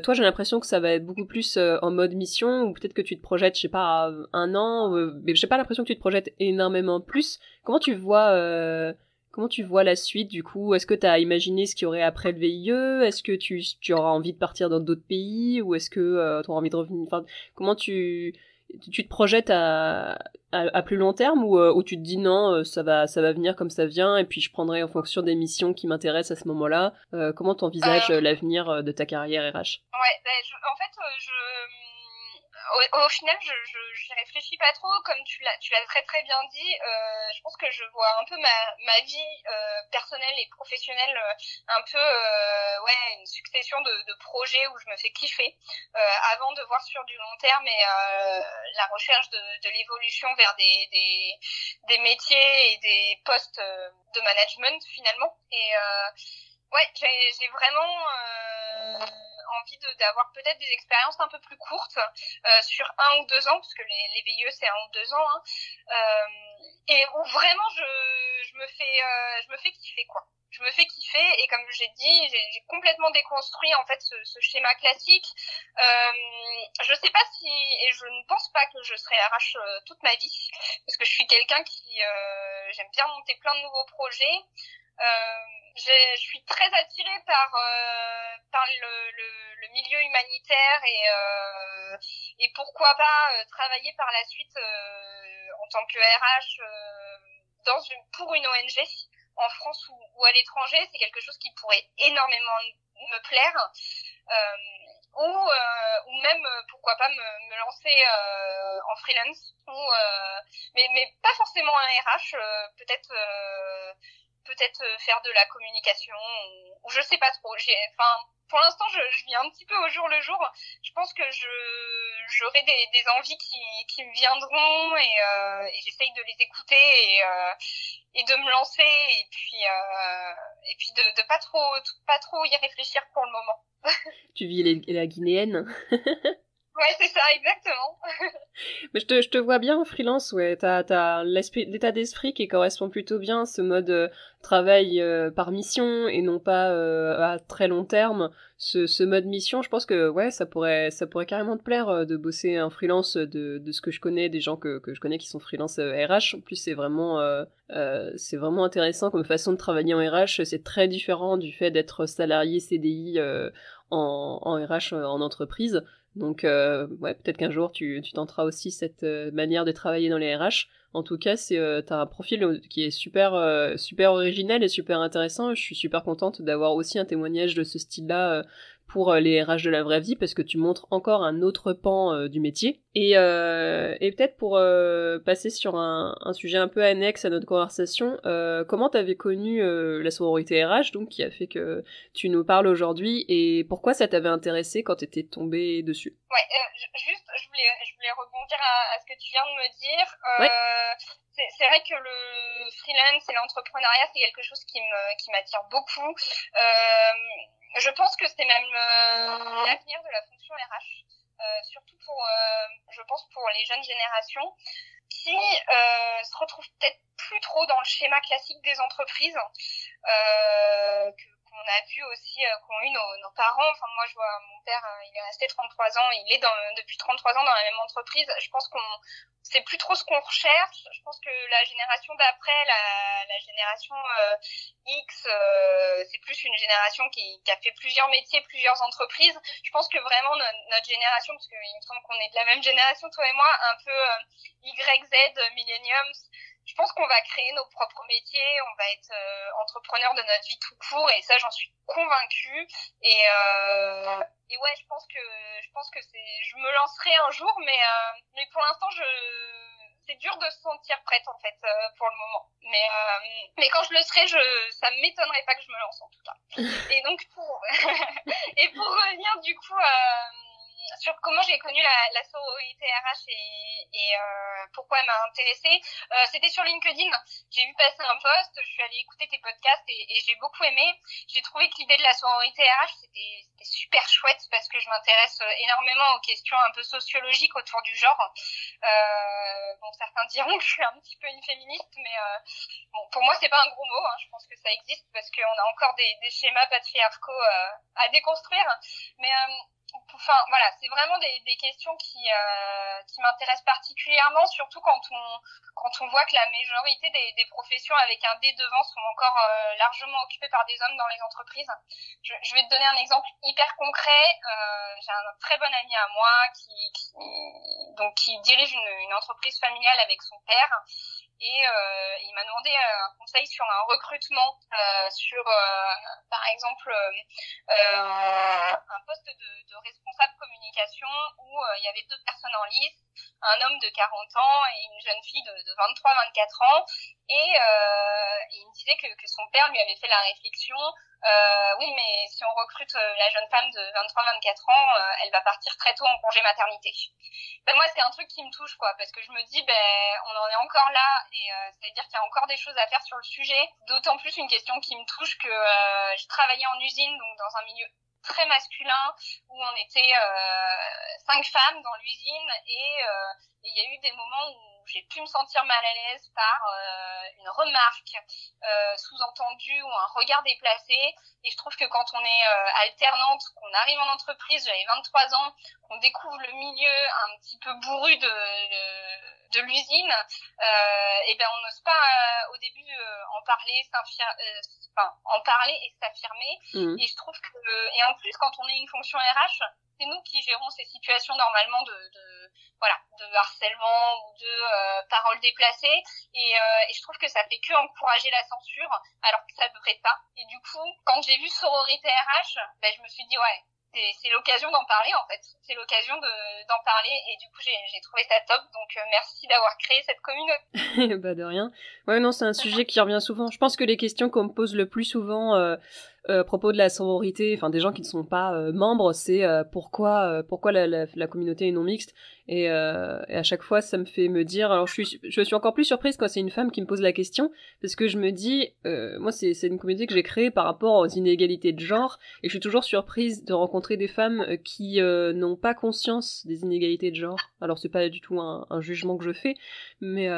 toi, j'ai l'impression que ça va être beaucoup plus en mode mission, ou peut-être que tu te projettes, je sais pas, un an, mais j'ai pas l'impression que tu te projettes énormément plus. Comment tu vois... Comment tu vois la suite du coup? Est-ce que tu as imaginé ce qu'il y aurait après le VIE Est-ce que tu, tu, auras envie de partir dans d'autres pays? Ou est-ce que tu auras envie de revenir? Comment tu, tu te projettes à, à, plus long terme ou, euh, tu te dis non, euh, ça va, ça va venir comme ça vient et puis je prendrai en fonction des missions qui m'intéressent à ce moment-là. Euh, comment tu envisages l'avenir de ta carrière RH Ouais, ben, en fait, je au, final, je n'y réfléchis pas trop. Comme tu l'as, tu l'as très très bien dit, euh, je pense que je vois un peu ma, ma vie euh, personnelle et professionnelle euh, un peu, euh, ouais, une succession de, de, projets où je me fais kiffer euh, avant de voir sur du long terme et euh, la recherche de, de l'évolution vers des, des, des, métiers et des postes de management finalement. Et ouais, j'ai vraiment envie d'avoir peut-être des expériences un peu plus courtes euh, sur un ou deux ans, parce que les, les VIE c'est un ou deux ans, hein, euh, et où vraiment je, me fais euh, je me fais kiffer quoi. Je me fais kiffer et comme j'ai dit, j'ai complètement déconstruit en fait ce, schéma classique. Euh, je sais pas si et je ne pense pas que je serai RH toute ma vie parce que je suis quelqu'un qui euh, j'aime bien monter plein de nouveaux projets. Euh, je suis très attirée par euh, le, milieu humanitaire et euh, et pourquoi pas travailler par la suite en tant que RH pour une ONG en France ou, ou à l'étranger. C'est quelque chose qui pourrait énormément me plaire. Ou ou même pourquoi pas me, me lancer en freelance. Ou mais mais pas forcément un RH peut-être peut-être euh, faire de la communication ou, je sais pas trop. Enfin, pour l'instant, je, je vis un petit peu au jour le jour. Je pense que je j'aurai des, des envies qui, qui me viendront et, euh, et j'essaye de les écouter et, euh, et de me lancer et puis euh, et puis de, de pas trop pas trop y réfléchir pour le moment. tu vis la guinéenne <laughs> Ouais, c'est ça, exactement. <laughs> Mais je te, je te vois bien en freelance, ouais. T'as, t'as l'état d'esprit qui correspond plutôt bien à ce mode euh, travail euh, par mission et non pas euh, à très long terme. Ce, ce mode mission, je pense que ouais, ça pourrait, ça pourrait carrément te plaire de bosser en freelance de, de ce que je connais, des gens que, que je connais qui sont freelance RH. En plus, c'est vraiment, c'est vraiment intéressant comme façon de travailler en RH. C'est très différent du fait d'être salarié CDI en, en RH en entreprise. Donc, euh, ouais, peut-être qu'un jour tu, tenteras aussi cette euh, manière de travailler dans les RH. En tout cas, c'est euh, t'as un profil qui est super euh, super original et super intéressant. Je suis super contente d'avoir aussi un témoignage de ce style-là pour euh, les RH de la vraie vie parce que tu montres encore un autre pan euh, du métier. Et, euh, et peut-être pour passer sur un, un, sujet un peu annexe à notre conversation, comment t'avais connu la sororité RH, donc qui a fait que tu nous parles aujourd'hui, et pourquoi ça t'avait intéressé quand t'étais tombée dessus? Ouais, juste, je voulais, je voulais rebondir à, à, ce que tu viens de me dire. Ouais c'est vrai que le freelance et l'entrepreneuriat, c'est quelque chose qui m'attire beaucoup. Euh, je pense que c'est même euh, l'avenir de la fonction RH, euh, surtout pour, euh, je pense, pour les jeunes générations qui se retrouvent peut-être plus trop dans le schéma classique des entreprises euh, qu'on a vu aussi, qu'ont eu nos, parents. Enfin, moi, je vois mon père, euh, il est resté 33 ans, il est dans, depuis 33 ans dans la même entreprise. Je pense qu'on c'est plus trop ce qu'on recherche. Je pense que la génération d'après, la, la, génération euh, X, euh, c'est plus une génération qui, qui, a fait plusieurs métiers, plusieurs entreprises. Je pense que vraiment notre, notre génération, parce qu'il me semble qu'on est de la même génération, toi et moi, un peu euh, YZ, Millenniums, je pense qu'on va créer nos propres métiers, on va être euh, entrepreneur de notre vie tout court et ça j'en suis convaincue. Et euh, et ouais je pense que je pense que c'est je me lancerai un jour mais euh, mais pour l'instant je c'est dur de se sentir prête en fait euh, pour le moment. Mais euh, mais quand je le serai je ça m'étonnerait pas que je me lance en tout cas. Et donc pour <laughs> et pour revenir du coup sur comment j'ai connu la, la sororité RH et, et euh, pourquoi elle m'a intéressée. Euh, C'était sur LinkedIn. J'ai vu passer un post, je suis allée écouter tes podcasts et, et j'ai beaucoup aimé. J'ai trouvé que l'idée de la sororité RH, c'était super chouette parce que je m'intéresse énormément aux questions un peu sociologiques autour du genre. Euh, bon, certains diront que je suis un petit peu une féministe, mais euh, bon, pour moi, c'est pas un gros mot. Hein. Je pense que ça existe parce qu'on a encore des, des schémas patriarcaux euh, à déconstruire. Mais enfin voilà, c'est vraiment des, questions qui, euh, qui m'intéressent particulièrement, surtout quand on, quand on voit que la majorité des, professions avec un D devant sont encore euh, largement occupées par des hommes dans les entreprises. Je, vais te donner un exemple hyper concret. Euh, J'ai un très bon ami à moi qui, donc qui dirige une entreprise familiale avec son père et euh, il m'a demandé un conseil sur un recrutement, euh, sur euh, par exemple euh, un poste de, de, responsable communication où il y avait deux personnes en lice, un homme de 40 ans et une jeune fille de, de 23-24 ans. Et, il me disait que, que, son père lui avait fait la réflexion euh, oui, mais si on recrute euh, la jeune femme de 23-24 ans, euh, elle va partir très tôt en congé maternité. Ben moi, c'est un truc qui me touche, parce que je me dis, ben, on en est encore là, et euh, ça veut dire qu'il y a encore des choses à faire sur le sujet. D'autant plus une question qui me touche que euh, je travaillais en usine, donc dans un milieu très masculin où on était cinq femmes dans l'usine et il y a eu des moments où j'ai pu me sentir mal à l'aise par euh, une remarque euh, sous-entendue ou un regard déplacé. Et je trouve que quand on est euh, alternante, qu'on arrive en entreprise, j'avais 23 ans, qu'on découvre le milieu un petit peu bourru de, de, de l'usine, euh, et ben on n'ose pas euh, au début en parler, enfin en parler et s'affirmer. Mmh. Et je trouve que et en plus quand on est une fonction RH, c'est nous qui gérons ces situations normalement de, de voilà de harcèlement ou de euh, paroles déplacées et, euh, et, je trouve que ça fait que encourager la censure alors que ça devrait pas et du coup quand j'ai vu sororité RH ben je me suis dit ouais c'est l'occasion d'en parler en fait. C'est l'occasion d'en parler et du coup j'ai trouvé ça top. Donc euh, merci d'avoir créé cette communauté. <laughs> bah de rien. Ouais non c'est un <laughs> sujet qui revient souvent. Je pense que les questions qu'on me pose le plus souvent euh, euh, à propos de la sororité, enfin des gens qui ne sont pas euh, membres, c'est euh, pourquoi pourquoi la, la, la, communauté est non mixte. Et, et, à chaque fois, ça me fait me dire. Alors je suis je suis encore plus surprise quand c'est une femme qui me pose la question parce que je me dis, moi c'est c'est une communauté que j'ai créée par rapport aux inégalités de genre et je suis toujours surprise de rencontrer des femmes qui n'ont pas conscience des inégalités de genre. Alors c'est pas du tout un, un, jugement que je fais, mais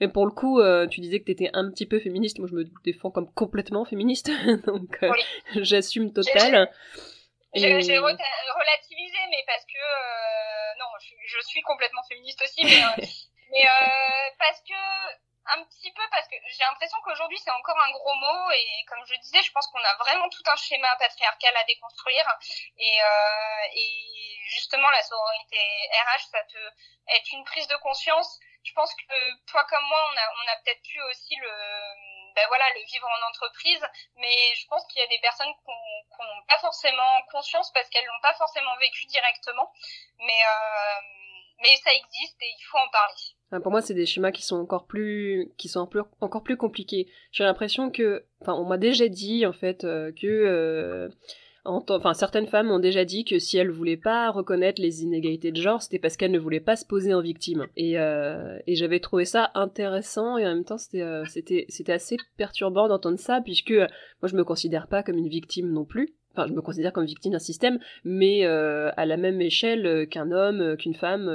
mais pour le coup, euh, tu disais que tu étais un petit peu féministe. Moi, je me défends comme complètement féministe. <laughs> donc, euh, j'assume total. J'ai et... relativisé, mais parce que... Euh, non, je, je, suis complètement féministe aussi, mais, euh, <laughs> mais parce que un petit peu parce que j'ai l'impression qu'aujourd'hui c'est encore un gros mot et comme je disais je pense qu'on a vraiment tout un schéma patriarcal à déconstruire et, euh, et justement la sororité RH ça peut être une prise de conscience je pense que toi comme moi on a, on a peut-être pu aussi le ben voilà le vivre en entreprise mais je pense qu'il y a des personnes qui n'ont pas forcément conscience parce qu'elles l'ont pas forcément vécu directement mais euh, mais ça existe et il faut en parler. Pour moi, c'est des schémas qui sont encore plus, qui sont encore plus compliqués. J'ai l'impression que, enfin, on m'a déjà dit en fait euh, que, euh, enfin, certaines femmes ont déjà dit que si elles voulaient pas reconnaître les inégalités de genre, c'était parce qu'elles ne voulaient pas se poser en victime. Et, euh, j'avais trouvé ça intéressant et en même temps, c'était, euh, c'était, c'était assez perturbant d'entendre ça puisque moi, je me considère pas comme une victime non plus enfin je me considère comme victime d'un système, mais euh, à la même échelle qu'un homme, qu'une femme,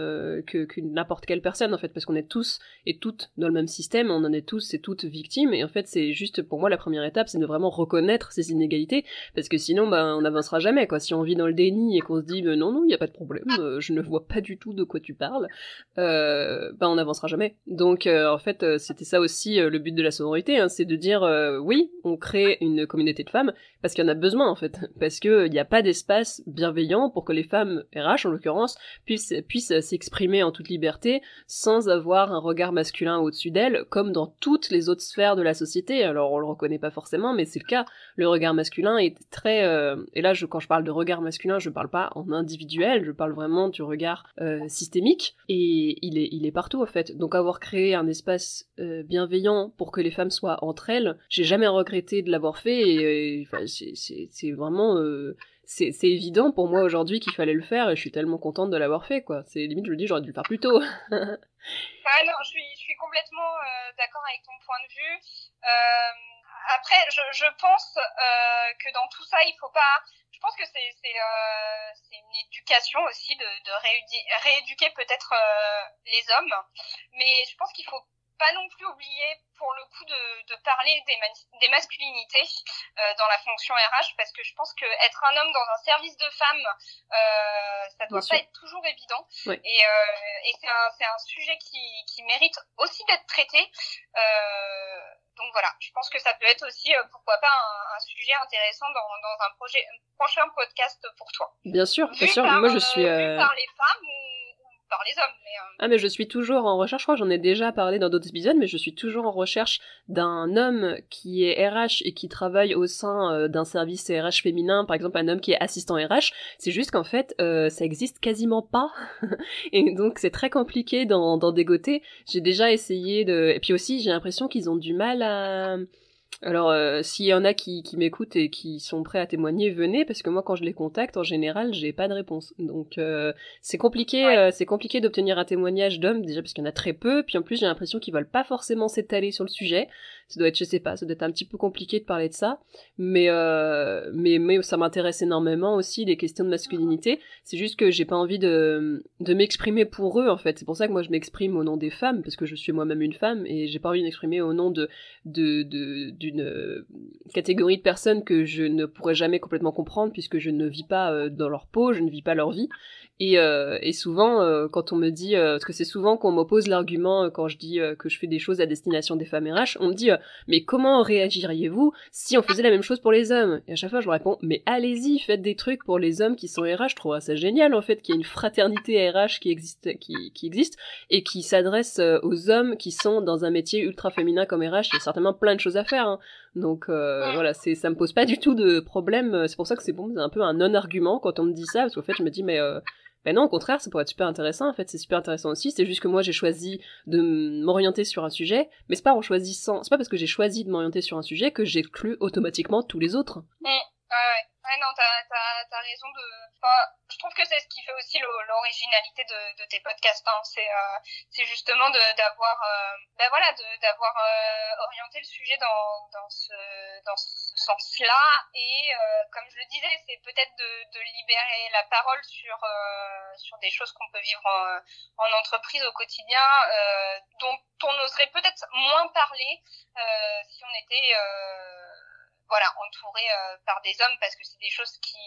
que qu'une n'importe quelle personne en fait, parce qu'on est tous et toutes dans le même système, on en est tous et toutes victimes, et en fait c'est juste pour moi la première étape, c'est de vraiment reconnaître ces inégalités, parce que sinon ben on n'avancera jamais quoi. Si on vit dans le déni et qu'on se dit ben, non non il y a pas de problème, je ne vois pas du tout de quoi tu parles, ben on n'avancera jamais. Donc en fait c'était ça aussi le but de la sororité, hein, c'est de dire oui on crée une communauté de femmes parce qu'il y en a besoin en fait, parce que il n'y a pas d'espace bienveillant pour que les femmes RH en l'occurrence puissent puissent s'exprimer en toute liberté sans avoir un regard masculin au-dessus d'elles, comme dans toutes les autres sphères de la société. Alors on le reconnaît pas forcément, mais c'est le cas. Le regard masculin est très euh, et là quand je parle de regard masculin, je parle pas en individuel, je parle vraiment du regard euh, systémique et il est il est partout en fait. Donc avoir créé un espace euh, bienveillant pour que les femmes soient entre elles, j'ai jamais regretté de l'avoir fait et, enfin, c'est vraiment euh, c'est évident pour moi aujourd'hui qu'il fallait le faire et je suis tellement contente de l'avoir fait quoi. C'est limite je me dis j'aurais dû le faire plus tôt. <laughs> ah non, je suis, complètement euh, d'accord avec ton point de vue. Euh, après, je, pense que dans tout ça, il faut pas. Je pense que c'est une éducation aussi de, de rééduquer peut-être les hommes, mais je pense qu'il faut pas non plus oublier pour le coup de, de parler des, des masculinités euh, dans la fonction RH parce que je pense que être un homme dans un service de femmes euh, ça doit pas être toujours évident. Et, euh, et c'est un, un sujet qui, qui mérite aussi d'être traité. Euh, donc voilà je pense que ça peut être aussi pourquoi pas un, un sujet intéressant dans, dans un projet un prochain podcast pour toi. Bien sûr bien sûr. moi je suis par les femmes les hommes. Euh, Ah mais je suis toujours en recherche, je crois j'en ai déjà parlé dans d'autres épisodes, mais je suis toujours en recherche d'un homme qui est RH et qui travaille au sein euh, d'un service RH féminin, par exemple un homme qui est assistant RH. C'est juste qu'en fait euh, ça existe quasiment pas <laughs> et donc c'est très compliqué d'en dégoter. J'ai déjà essayé de... Et puis aussi j'ai l'impression qu'ils ont du mal à alors, euh, s'il y en a qui, qui m'écoutent et qui sont prêts à témoigner, venez, parce que moi, quand je les contacte, en général, j'ai pas de réponse. Donc, euh, c'est compliqué, euh, c'est compliqué d'obtenir un témoignage d'hommes, déjà parce qu'il y en a très peu, puis en plus, j'ai l'impression qu'ils veulent pas forcément s'étaler sur le sujet. Ça doit être, je sais pas, ça doit être un petit peu compliqué de parler de ça, mais mais mais ça m'intéresse énormément aussi les questions de masculinité. C'est juste que j'ai pas envie de de m'exprimer pour eux, en fait. C'est pour ça que moi, je m'exprime au nom des femmes, parce que je suis moi-même une femme et j'ai pas envie de m'exprimer au nom de de, d'une euh, catégorie de personnes que je ne pourrais jamais complètement comprendre puisque je ne vis pas euh, dans leur peau, je ne vis pas leur vie. Et, euh, et souvent, quand on me dit, parce que c'est souvent qu'on m'oppose l'argument quand je dis que je fais des choses à destination des femmes RH, on me dit, mais comment réagiriez-vous si on faisait la même chose pour les hommes? Et à chaque fois, je leur réponds, mais allez-y, faites des trucs pour les hommes qui sont RH. Je trouve ça génial en fait qu'il y ait une fraternité RH qui existe, qui, existe et qui s'adresse aux hommes qui sont dans un métier ultra féminin comme RH. Il y a certainement plein de choses à faire. Hein. Donc euh, voilà, c'est ça me pose pas du tout de problème. C'est pour ça que c'est bon, c'est un peu un non-argument quand on me dit ça, parce qu'en fait je me dis mais euh, ben non, au contraire, ça pourrait être super intéressant. En fait, c'est super intéressant aussi. C'est juste que moi, j'ai choisi de m'orienter sur un sujet, mais c'est pas en choisissant, c'est pas parce que j'ai choisi de m'orienter sur un sujet que j'exclus automatiquement tous les autres. Ouais, non, t'as as, raison de. Enfin, je trouve que c'est ce qui fait aussi l'originalité de, de, tes podcasts. Hein. C'est euh, justement d'avoir, euh, ben voilà, d'avoir euh, orienté le sujet dans dans ce dans ce sens-là. Et euh, comme je le disais, c'est peut-être de, de libérer la parole sur euh, sur des choses qu'on peut vivre en, en, entreprise au quotidien, dont on oserait peut-être moins parler si on était voilà, entouré euh, par des hommes parce que c'est des choses qui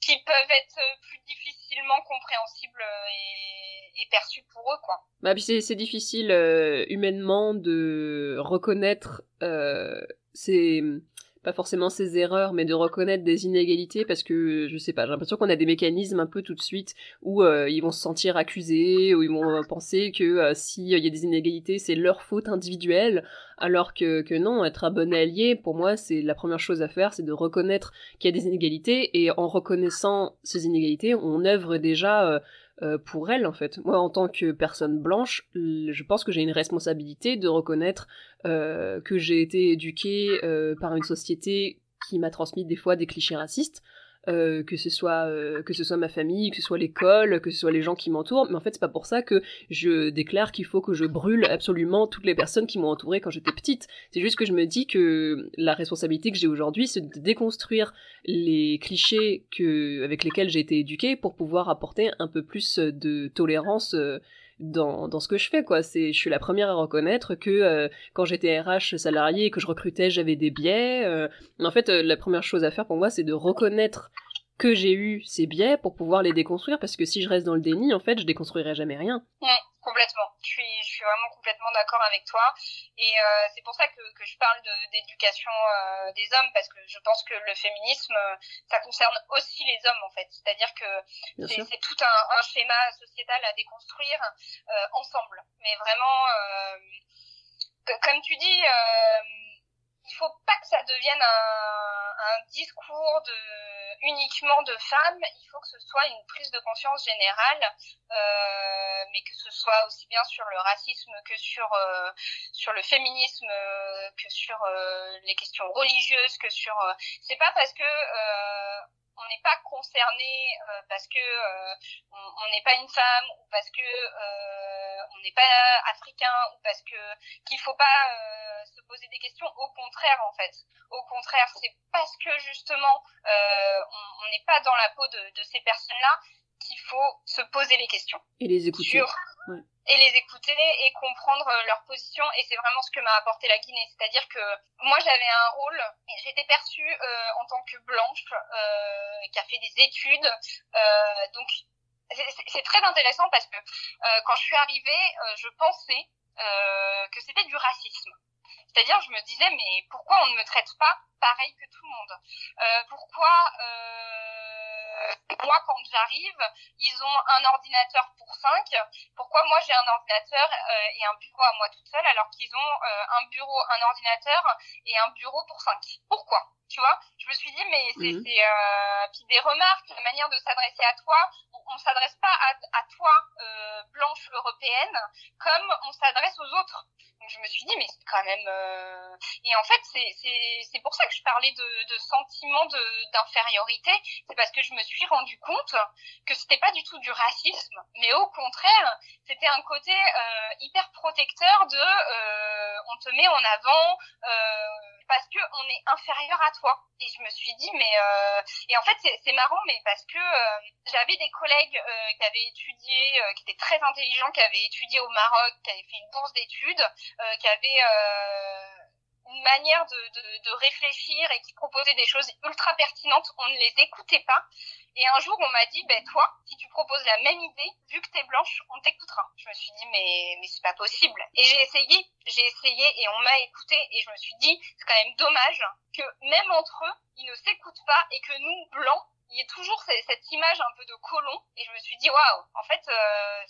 qui peuvent être plus difficilement compréhensibles et, et perçues pour eux, quoi. Bah, puis c'est, difficile euh, humainement de reconnaître euh, ces pas forcément ses erreurs, mais de reconnaître des inégalités parce que je sais pas, j'ai l'impression qu'on a des mécanismes un peu tout de suite où euh, ils vont se sentir accusés, où ils vont euh, penser que euh, s'il y a des inégalités, c'est leur faute individuelle, alors que, que non, être un bon allié, pour moi, c'est la première chose à faire, c'est de reconnaître qu'il y a des inégalités et en reconnaissant ces inégalités, on œuvre déjà euh, pour elle en fait. Moi en tant que personne blanche, je pense que j'ai une responsabilité de reconnaître euh, que j'ai été éduquée euh, par une société qui m'a transmis des fois des clichés racistes. Euh, que ce soit euh, que ce soit ma famille, que ce soit l'école, que ce soit les gens qui m'entourent. Mais en fait, c'est pas pour ça que je déclare qu'il faut que je brûle absolument toutes les personnes qui m'ont entourée quand j'étais petite. C'est juste que je me dis que la responsabilité que j'ai aujourd'hui, c'est de déconstruire les clichés avec lesquels j'ai été éduquée pour pouvoir apporter un peu plus de tolérance. Euh, dans, dans, ce que je fais quoi. C'est je suis la première à reconnaître que quand j'étais RH salarié et que je recrutais j'avais des biais en fait la première chose à faire pour moi c'est de reconnaître que j'ai eu ces biais pour pouvoir les déconstruire parce que si je reste dans le déni, en fait, je déconstruirai jamais rien. Ouais, complètement. Je suis, je suis vraiment complètement d'accord avec toi. Et euh, c'est pour ça que, que je parle d'éducation euh, des hommes parce que je pense que le féminisme, ça concerne aussi les hommes en fait. C'est-à-dire que c'est tout un, un, schéma sociétal à déconstruire euh, ensemble. Mais vraiment, euh, comme tu dis il faut pas que ça devienne un, discours de uniquement de femmes. Il faut que ce soit une prise de conscience générale, euh, mais que ce soit aussi bien sur le racisme que sur euh, le féminisme, euh, que sur les questions religieuses, que sur. C'est pas parce que on n'est pas concerné euh, parce que euh, on n'est pas une femme ou parce que euh, on n'est pas africain ou parce que qu'il faut pas se poser des questions. Au contraire en fait. Au contraire c'est parce que justement on n'est pas dans la peau de, de ces personnes là qu'il faut se poser les questions et les écouter. sur et les écouter et comprendre euh, leur position. Et c'est vraiment ce que m'a apporté la Guinée. C'est-à-dire que moi, j'avais un rôle, j'étais perçue euh, en tant que blanche, euh, qui a fait des études. Euh, donc, c'est très intéressant parce que euh, quand je suis arrivée, je pensais que c'était du racisme. C'est-à-dire, je me disais, mais pourquoi on ne me traite pas pareil que tout le monde? Pourquoi moi, quand j'arrive, ils ont un ordinateur pour cinq. Pourquoi moi j'ai un ordinateur euh, et un bureau à moi toute seule alors qu'ils ont euh, un bureau, un ordinateur et un bureau pour cinq? Pourquoi? Tu vois. Je me suis dit mais c'est mhm. euh, puis des remarques la manière de s'adresser à toi on, s'adresse pas à, à toi euh, blanche européenne comme on s'adresse aux autres. Donc je me suis dit mais c'est quand même euh... et en fait c'est c'est c'est pour ça que je parlais de, de sentiment de d'infériorité. C'est parce que je me suis rendu compte que c'était pas du tout du racisme mais au contraire c'était un côté euh, hyper protecteur de euh, on te met en avant euh, parce que on est inférieur à toi. Et je me suis dit, mais euh... et en fait c'est marrant, mais parce que euh, j'avais des collègues euh, qui avaient étudié, euh, qui étaient très intelligents, qui avaient étudié au Maroc, qui avaient fait une bourse d'études, qui avaient manière de, de, de, réfléchir et qui proposait des choses ultra pertinentes, on ne les écoutait pas. Et un jour, on m'a dit, ben toi, si tu proposes la même idée, vu que t'es blanche, on t'écoutera. Je me suis dit, mais mais c'est pas possible. Et j'ai essayé, j'ai essayé et on m'a écouté et je me suis dit, c'est quand même dommage que même entre eux, ils ne s'écoutent pas et que nous, blancs, il y a toujours cette image un peu de colon et je me suis dit waouh en fait euh,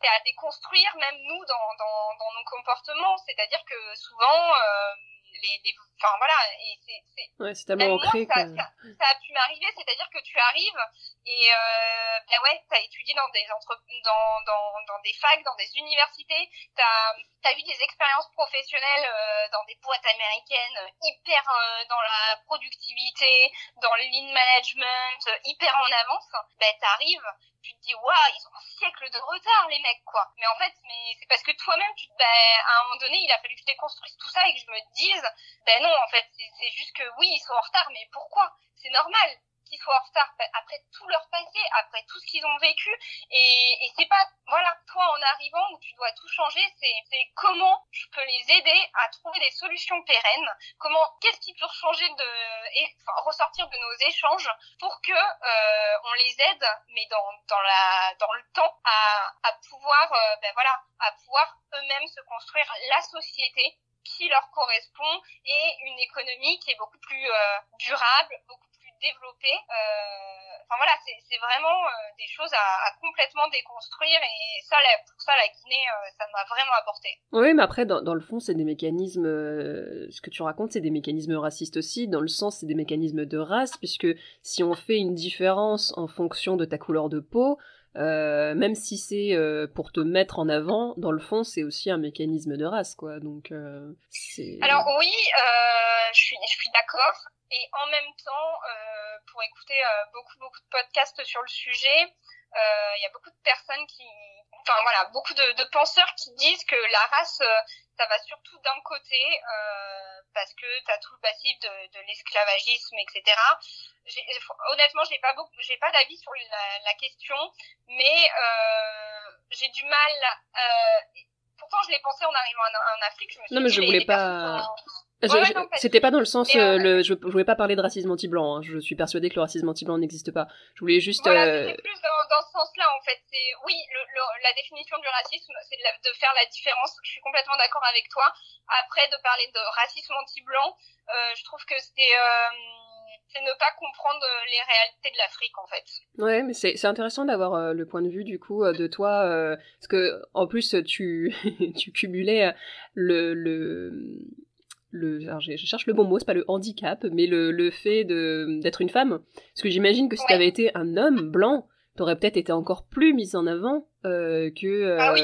c'est à déconstruire même nous dans, dans, dans nos comportements. C'est-à-dire que souvent euh, les, les enfin voilà et c'est ouais, c'est tellement ancré ça, que... ça, ça, a pu m'arriver c'est-à-dire que tu arrives et euh, ben ouais t'as étudié dans des entre dans, dans dans des facs dans des universités t'as as eu des expériences professionnelles euh, dans des boîtes américaines hyper euh, dans la productivité dans le lean management hyper en avance ben t'arrives tu te dis waouh ils ont un siècle de retard les mecs quoi. Mais en fait mais c'est parce que toi-même tu ben à un moment donné il a fallu que je déconstruise tout ça et que je me dise ben non en fait c'est juste que oui ils sont en retard mais pourquoi? C'est normal qu'ils soient en retard après tout leur passé, après tout ce qu'ils ont vécu. Et, et c'est pas, voilà, toi en arrivant où tu dois tout changer, c'est comment je peux les aider à trouver des solutions pérennes, comment, qu'est-ce qui peut changer de, et, enfin, ressortir de nos échanges pour que euh, on les aide, mais dans, dans, la, dans le temps, à, à pouvoir, euh, ben voilà, à pouvoir eux-mêmes se construire la société qui leur correspond et une économie qui est beaucoup plus euh, durable, beaucoup développer. Euh, enfin voilà, c'est vraiment euh, des choses à, complètement déconstruire et ça, pour ça, la Guinée, euh, ça m'a vraiment apporté. Oui, mais après, dans, dans le fond, c'est des mécanismes. ce que tu racontes, c'est des mécanismes racistes aussi. Dans le sens, c'est des mécanismes de race, puisque si on fait une différence en fonction de ta couleur de peau, euh, même si c'est euh, pour te mettre en avant, dans le fond, c'est aussi un mécanisme de race, quoi. Donc, euh, c'est. Alors oui, je suis, je suis d'accord. Et en même temps, pour écouter beaucoup, beaucoup de podcasts sur le sujet, il y a beaucoup de personnes qui, enfin voilà, beaucoup de, de penseurs qui disent que la race, ça va surtout d'un côté, parce que tu as tout le passif de, de l'esclavagisme, etc honnêtement, j'ai pas beaucoup, j'ai pas d'avis sur la, la, question, mais euh, j'ai du mal. Euh, pourtant, je l'ai pensé en arrivant en, Afrique. Je me suis non, mais je voulais pas. C'était pas dans le sens, euh, le, je, je voulais pas parler de racisme anti-blanc. Hein. Je suis persuadée que le racisme anti-blanc n'existe pas. Je voulais juste. Voilà, euh... plus dans, dans ce sens-là en fait. C'est oui, le, le, la définition du racisme, c'est de, de, faire la différence. Je suis complètement d'accord avec toi. Après, de parler de racisme anti-blanc, euh, je trouve que c'est euh, c'est ne pas comprendre euh, les réalités de l'Afrique en fait. Ouais, mais c'est intéressant d'avoir euh, le point de vue du coup euh, de toi, parce que en plus tu, <laughs> tu cumulais le, le, le alors je cherche le bon mot, c'est pas le handicap, mais le, le fait d'être une femme. Parce que j'imagine que si tu avais été un homme blanc, t'aurais peut-être été encore plus mise en avant que, ah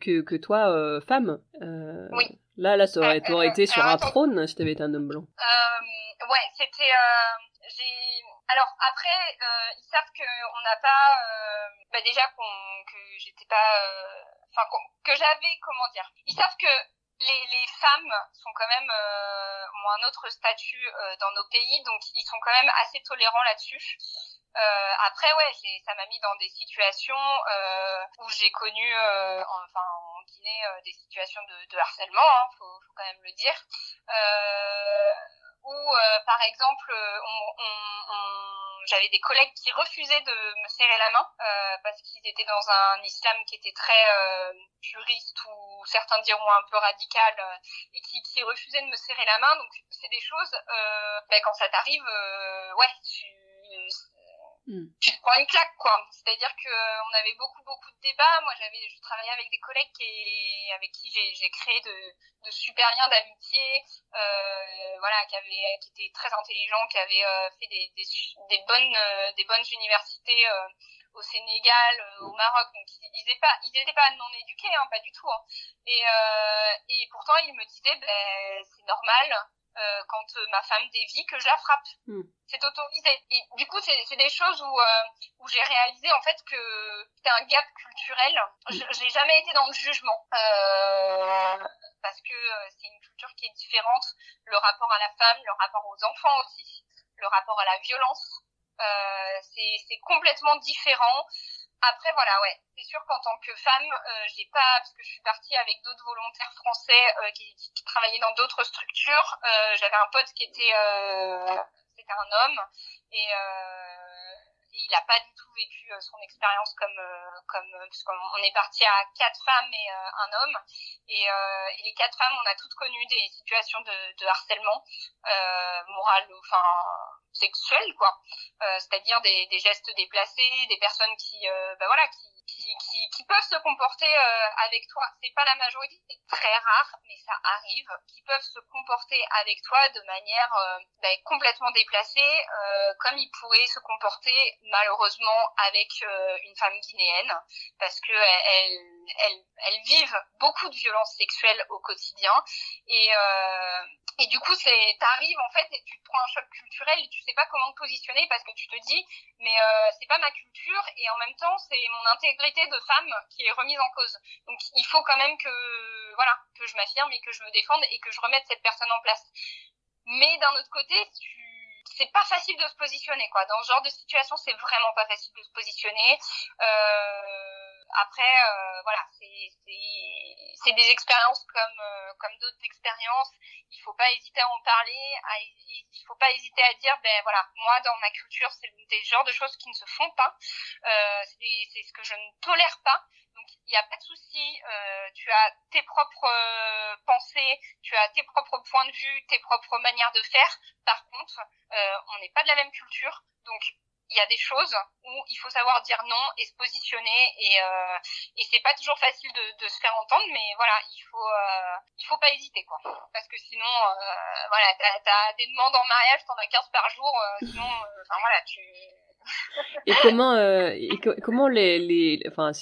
que, que toi, femme. oui. Là, là, ça aurait, été sur un trône si t'avais été un homme blanc. ouais, c'était j'ai alors après euh, ils savent que on n'a pas euh, bah déjà qu'on que j'étais pas euh, enfin que j'avais comment dire ils savent que les, femmes sont quand même euh, ont un autre statut euh, dans nos pays donc ils sont quand même assez tolérants là-dessus. Euh, après ouais ça m'a mis dans des situations où j'ai connu enfin en Guinée des situations de, harcèlement hein, faut, quand même le dire. Où, par exemple, j'avais des collègues qui refusaient de me serrer la main parce qu'ils étaient dans un islam qui était très puriste ou certains diront un peu radical euh, et qui, qui refusaient de me serrer la main. Donc, c'est des choses, ben, quand ça t'arrive, ouais, tu Hmm. tu te prends une claque quoi c'est à dire que euh, on avait beaucoup beaucoup de débats moi j'avais je travaillais avec des collègues qui avec qui j'ai créé de de super liens d'amitié euh, voilà qui avaient qui étaient très intelligents qui avaient euh, fait des, des des bonnes euh, des bonnes universités euh, au Sénégal au Maroc donc ils étaient pas ils étaient pas non éduqués hein, pas du tout hein. et et pourtant ils me disaient ben c'est normal euh, quand euh, ma femme dévie que je la frappe. Hmm. C'est autorisé. Et du coup, c'est des choses où, euh, où j'ai réalisé en fait que c'est un gap culturel. Hmm. J'ai jamais été dans le jugement parce que c'est une culture qui est différente. Le rapport à la femme, le rapport aux enfants aussi, le rapport à la violence, c'est complètement différent. Après voilà ouais, c'est sûr qu'en tant que femme, euh, j'ai pas parce que je suis partie avec d'autres volontaires français euh, qui, travaillaient dans d'autres structures. Euh, J'avais un pote qui était euh, c'était un homme et il a pas du tout vécu son expérience comme comme parce qu'on est parti à quatre femmes et un homme et, et, les quatre femmes on a toutes connu des situations de, de harcèlement moral enfin sexuel quoi. Euh, c'est-à-dire des, gestes déplacés des personnes qui bah voilà qui, qui, peuvent se comporter euh, avec toi. C'est pas la majorité c'est très rare mais ça arrive qui peuvent se comporter avec toi de manière bah, complètement déplacée comme ils pourraient se comporter malheureusement avec une femme guinéenne parce que elles, elles vivent beaucoup de violences sexuelles au quotidien et et du coup, c'est, t'arrives en fait et tu te prends un choc culturel et tu sais pas comment te positionner parce que tu te dis, mais euh, c'est pas ma culture et en même temps c'est mon intégrité de femme qui est remise en cause. Donc il faut quand même que, voilà, que je m'affirme et que je me défende et que je remette cette personne en place. Mais d'un autre côté, tu, c'est pas facile de se positionner quoi. Dans ce genre de situation, c'est vraiment pas facile de se positionner. Euh, après, euh, voilà, c'est des expériences comme euh, comme d'autres expériences. Il faut pas hésiter à en parler. À, il faut pas hésiter à dire, ben voilà, moi dans ma culture, c'est des genres de choses qui ne se font pas. Euh, c'est ce que je ne tolère pas. Donc il n'y a pas de souci. Tu as tes propres pensées, tu as tes propres points de vue, tes propres manières de faire. Par contre, on n'est pas de la même culture, donc il y a des choses où il faut savoir dire non et se positionner et euh, et c'est pas toujours facile de, de se faire entendre mais voilà il faut euh, il faut pas hésiter quoi. Parce que sinon euh, voilà t'as as des demandes en mariage t'en as 15 par jour euh, sinon euh, enfin voilà tu et comment, euh, et comment les, les, enfin,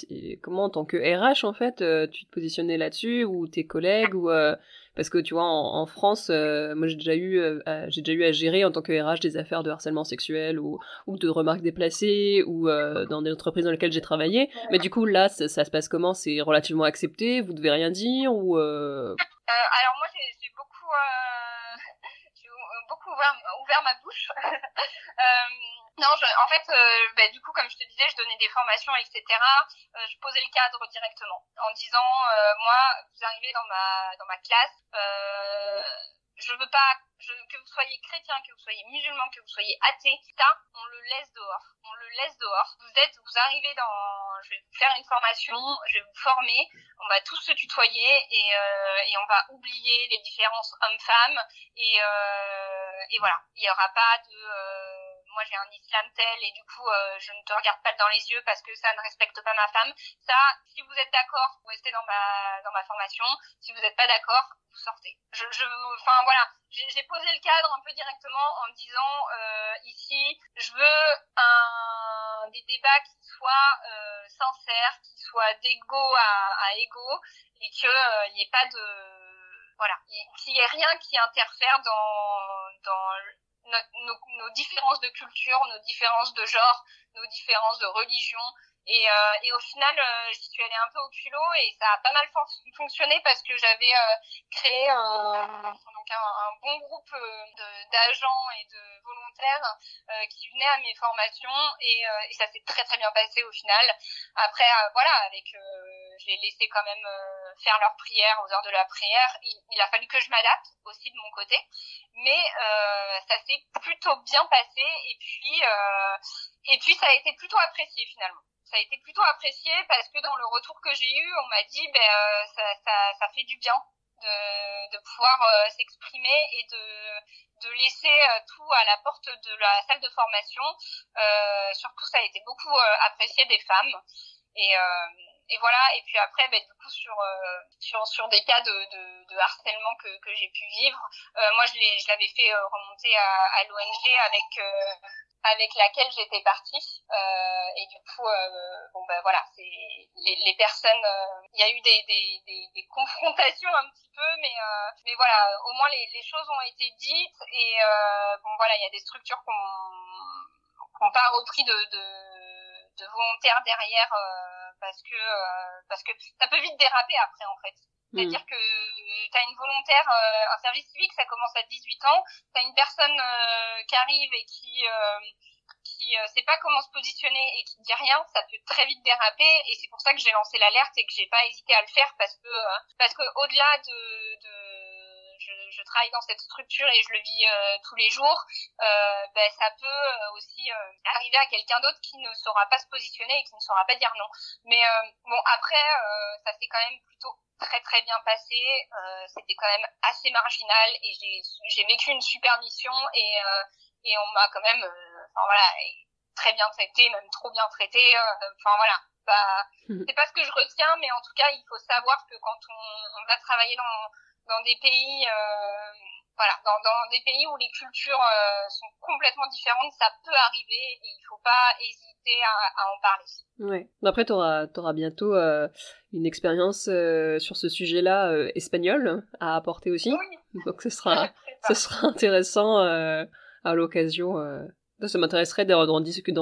comment en tant que RH en fait, euh, tu te positionnais là-dessus ou tes collègues ou euh, parce que tu vois en, France, moi j'ai déjà eu, j'ai déjà eu à gérer en tant que RH des affaires de harcèlement sexuel ou, de remarques déplacées ou dans des entreprises dans lesquelles j'ai travaillé. Mais du coup là, ça, se passe comment? C'est relativement accepté? Vous devez rien dire Alors moi j'ai beaucoup <laughs> beaucoup ouvert, ouvert ma bouche. <laughs> euh, non, je, en fait, euh, bah, du coup, comme je te disais, je donnais des formations, etc. Euh, je posais le cadre directement en disant, euh, moi, vous arrivez dans ma dans ma classe, je veux pas je, que vous soyez chrétien, que vous soyez musulman, que vous soyez athée, ça, on le laisse dehors. On le laisse dehors. Vous êtes, vous arrivez dans, je vais vous faire une formation, je vais vous former, on va tous se tutoyer et, euh, et on va oublier les différences hommes-femmes et, euh, et voilà. Il y aura pas de, euh, moi j'ai un islam tel et du coup euh, je ne te regarde pas dans les yeux parce que ça ne respecte pas ma femme. Ça, si vous êtes d'accord, vous restez dans ma dans ma formation. Si vous n'êtes pas d'accord, vous sortez. Je, je enfin voilà, j'ai posé le cadre un peu directement en disant euh, ici, je veux un des débats qui soient euh, sincères, qui soient d'égo à, à égo et que il n'y ait pas de voilà, qu'il n'y ait rien qui interfère dans dans nos, différences de culture, nos différences de genre, nos différences de religion. Et, euh, et au final, euh, j'y suis allée un peu au culot et ça a pas mal fonctionné parce que j'avais euh, créé un, donc un, bon groupe euh, d'agents et de volontaires euh, qui venaient à mes formations et, et ça s'est très très bien passé au final. Après, voilà, avec, je les laissé quand même faire leur prière aux heures de la prière. Il, a fallu que je m'adapte aussi de mon côté. Mais euh, ça s'est plutôt bien passé. Et puis euh, et puis ça a été plutôt apprécié finalement. Ça a été plutôt apprécié parce que dans le retour que j'ai eu on m'a dit ben euh, ça, ça, fait du bien de, de pouvoir euh, s'exprimer et de de laisser euh, tout à la porte de la salle de formation. Surtout ça a été beaucoup apprécié des femmes. Et et voilà et puis après ben, du coup sur euh, sur sur des cas de, de, de harcèlement que, que j'ai pu vivre euh, moi je l'ai je l'avais fait euh, remonter à, à l'ONG avec avec laquelle j'étais partie. Et du coup bon ben voilà c'est les, les personnes il y a eu des, des, des, des, confrontations un petit peu mais mais voilà au moins les, les choses ont été dites et bon voilà il y a des structures qu'on qu'on pas repris de, de, de volontaires derrière parce que euh, parce que ça peut vite déraper après en fait. C'est-à-dire mm. que tu as une volontaire, euh, un service civique, ça commence à 18 ans, tu as une personne euh, qui arrive et qui qui sait pas comment se positionner et qui dit rien, ça peut très vite déraper et c'est pour ça que j'ai lancé l'alerte et que j'ai pas hésité à le faire parce que parce que au-delà de, de je, je, travaille dans cette structure et je le vis euh, tous les jours, euh, ben, ça peut euh, aussi arriver à quelqu'un d'autre qui ne saura pas se positionner et qui ne saura pas dire non. Mais bon, après, ça s'est quand même plutôt très très bien passé. C'était quand même assez marginal et j'ai vécu une super mission et, et on m'a quand même, enfin voilà, très bien traité, même trop bien traité. Enfin voilà, bah, c'est pas ce que je retiens, mais en tout cas, il faut savoir que quand on, on va travailler dans dans des pays euh, voilà, dans, dans, des pays où les cultures euh, sont complètement différentes, ça peut arriver et il faut pas hésiter à, à en parler. Ouais. Après, tu auras, auras, bientôt euh, une expérience euh, sur ce sujet-là euh, espagnol à apporter aussi. Oui. Donc ce sera, <laughs> ce sera intéressant à l'occasion. Ça m'intéresserait d'en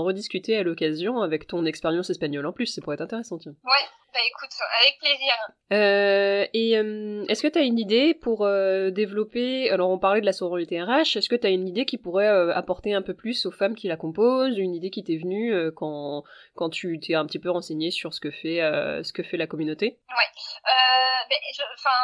rediscuter à l'occasion avec ton expérience espagnole en plus, ça pourrait être intéressant. Tiens. Ouais, bah écoute, avec plaisir. Euh, et euh, est-ce que tu as une idée pour euh, développer, alors on parlait de la sororité RH, est-ce que tu as une idée qui pourrait apporter un peu plus aux femmes qui la composent, une idée qui t'est venue quand, quand tu t'es un petit peu renseigné sur ce que fait, ce que fait la communauté? Ouais, ben, enfin,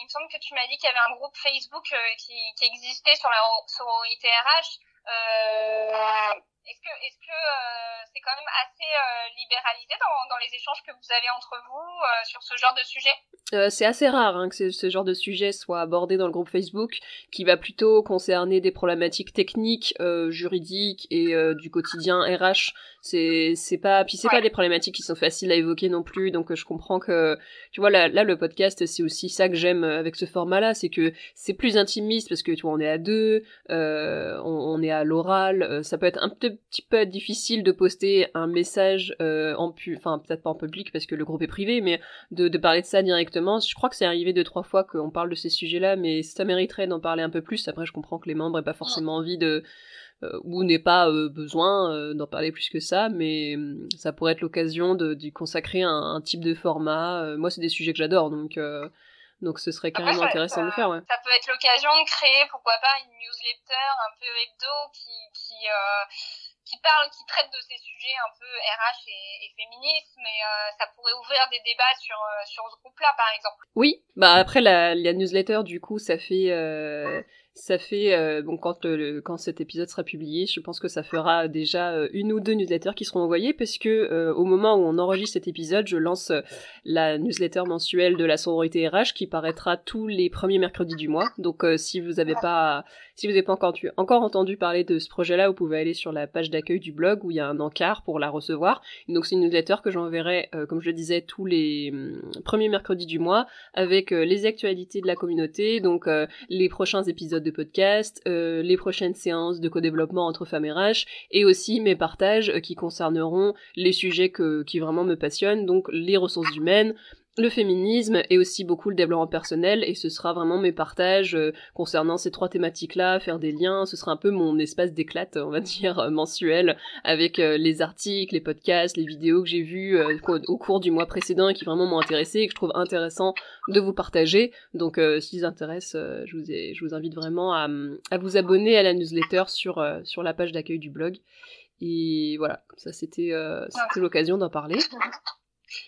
il me semble que tu m'as dit qu'il y avait un groupe Facebook qui, qui existait sur la sororité RH. Euh, est-ce que est-ce que euh, c'est quand même assez euh, libéralisé dans, dans les échanges que vous avez entre vous euh, sur ce genre de sujet? C'est assez rare hein, que ce, genre de sujet soit abordé dans le groupe Facebook, qui va plutôt concerner des problématiques techniques, juridiques et du quotidien RH. C'est c'est pas puis c'est pas des problématiques qui sont faciles à évoquer non plus. Donc je comprends que tu vois là, là le podcast c'est aussi ça que j'aime avec ce format-là, c'est que c'est plus intimiste parce que tu vois on est à deux, on, on, est à l'oral, ça peut être un peu petit peu difficile de poster un message euh, en pu, enfin peut-être pas en public parce que le groupe est privé, mais de, de parler de ça directement. Je crois que c'est arrivé deux trois fois qu'on parle de ces sujets-là, mais ça mériterait d'en parler un peu plus. Après, je comprends que les membres aient pas forcément envie de euh, ou n'aient pas euh, besoin d'en parler plus que ça, mais hum, ça pourrait être l'occasion d'y consacrer un, un, type de format. moi, c'est des sujets que j'adore, donc donc ce serait carrément intéressant de le faire, ouais. Ça peut être l'occasion de créer, pourquoi pas, une newsletter un peu hebdo qui, qui, euh, qui parle, qui traite de ces sujets un peu RH et, et féministes, mais euh, ça pourrait ouvrir des débats sur, euh, sur ce groupe-là, par exemple. Oui, bah après la, la newsletter, du coup, ça fait... Euh ça fait euh, bon quand le, quand cet épisode sera publié, je pense que ça fera déjà une ou deux newsletters qui seront envoyées parce que au moment où on enregistre cet épisode, je lance la newsletter mensuelle de la sororité RH qui paraîtra tous les premiers mercredis du mois. Donc si vous avez pas si vous n'avez pas encore, entendu parler de ce projet-là, vous pouvez aller sur la page d'accueil du blog où il y a un encart pour la recevoir. donc c'est une newsletter que j'enverrai, comme je le disais, tous les hum, premiers mercredis du mois avec les actualités de la communauté, donc les prochains épisodes de podcast, euh, les prochaines séances de co-développement entre femmes et RH, et aussi mes partages euh, qui concerneront les sujets qui vraiment me passionnent, donc les ressources humaines, le féminisme et aussi beaucoup le développement personnel et ce sera vraiment mes partages euh, concernant ces trois thématiques-là, faire des liens, ce sera un peu mon espace d'éclate, on va <laughs> dire, euh, mensuel, avec euh, les articles, les podcasts, les vidéos que j'ai vues au cours du mois précédent et qui vraiment m'ont intéressé et que je trouve intéressant de vous partager. Donc si ça intéresse, je, vous ai, je vous invite vraiment à, à, vous abonner à la newsletter sur, sur la page d'accueil du blog. Et voilà, ça c'était c'était l'occasion d'en parler.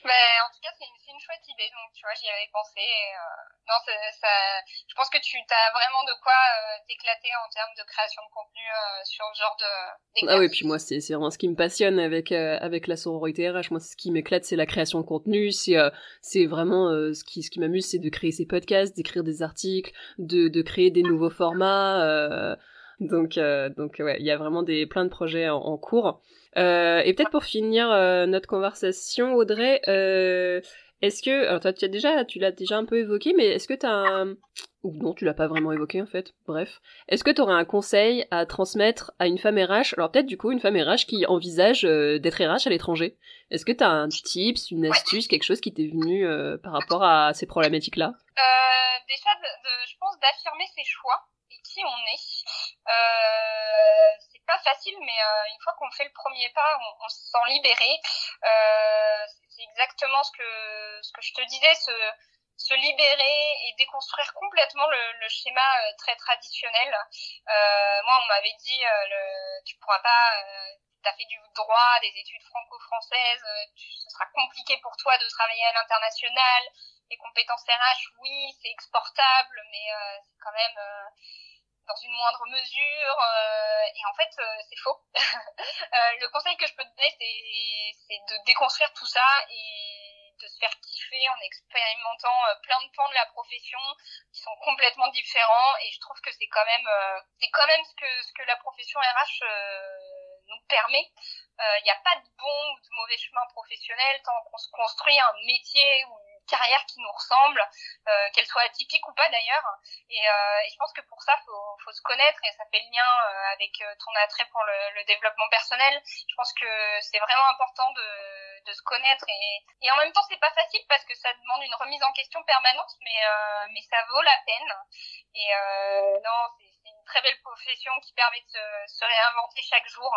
Mais en tout cas, c'est une chouette idée, donc tu vois, j'y avais pensé. Euh, non, ça, je pense que tu as vraiment de quoi euh, t'éclater en termes de création de contenu euh, sur ce genre de. Ah oui, puis moi, c'est vraiment ce qui me passionne avec avec la sororité RH. Moi, ce qui m'éclate, c'est la création de contenu. C'est c'est vraiment ce qui ce qui m'amuse, c'est de créer ces podcasts, d'écrire des articles, de de créer des nouveaux formats. donc donc ouais, il y a vraiment des plein de projets en, en cours. et peut-être pour finir notre conversation, Audrey, est-ce que, alors tu as déjà, tu l'as déjà un peu évoqué, mais est-ce que tu as un, ou non, tu l'as pas vraiment évoqué en fait. Bref, est-ce que tu aurais un conseil à transmettre à une femme RH Alors peut-être du coup une femme RH qui envisage euh, d'être RH à l'étranger. Est-ce que tu as un tips, une astuce, quelque chose qui t'est venu euh, par rapport à ces problématiques-là? Euh, Déjà, je pense d'affirmer ses choix et qui on est. Euh, c'est pas facile, mais une fois qu'on fait le premier pas, on, on se sent libéré. C'est exactement ce que ce que je te disais, se se libérer et déconstruire complètement le, le schéma euh, très traditionnel. Euh, moi, on m'avait dit, euh, le, tu pourras pas, euh, t'as fait du droit, des études franco-françaises, euh, ce sera compliqué pour toi de travailler à l'international. Les compétences RH, oui, c'est exportable, mais c'est quand même dans une moindre mesure. et en fait, c'est faux. <laughs> le conseil que je peux te donner, c'est de déconstruire tout ça et de se faire kiffer en expérimentant plein de pans de la profession qui sont complètement différents. Et je trouve que c'est quand même, c'est quand même ce que ce que la profession RH nous permet. Il n'y a pas de bon ou de mauvais chemin professionnel tant qu'on se construit un métier ou carrière qui nous ressemble, euh, qu'elle soit atypique ou pas d'ailleurs. Et, euh, et, je pense que pour ça, faut, faut se connaître et ça fait le lien euh, avec ton attrait pour le, développement personnel. Je pense que c'est vraiment important de, se connaître et, en même temps, c'est pas facile parce que ça demande une remise en question permanente, mais ça vaut la peine. Et non, c'est une très belle profession qui permet de se, réinventer chaque jour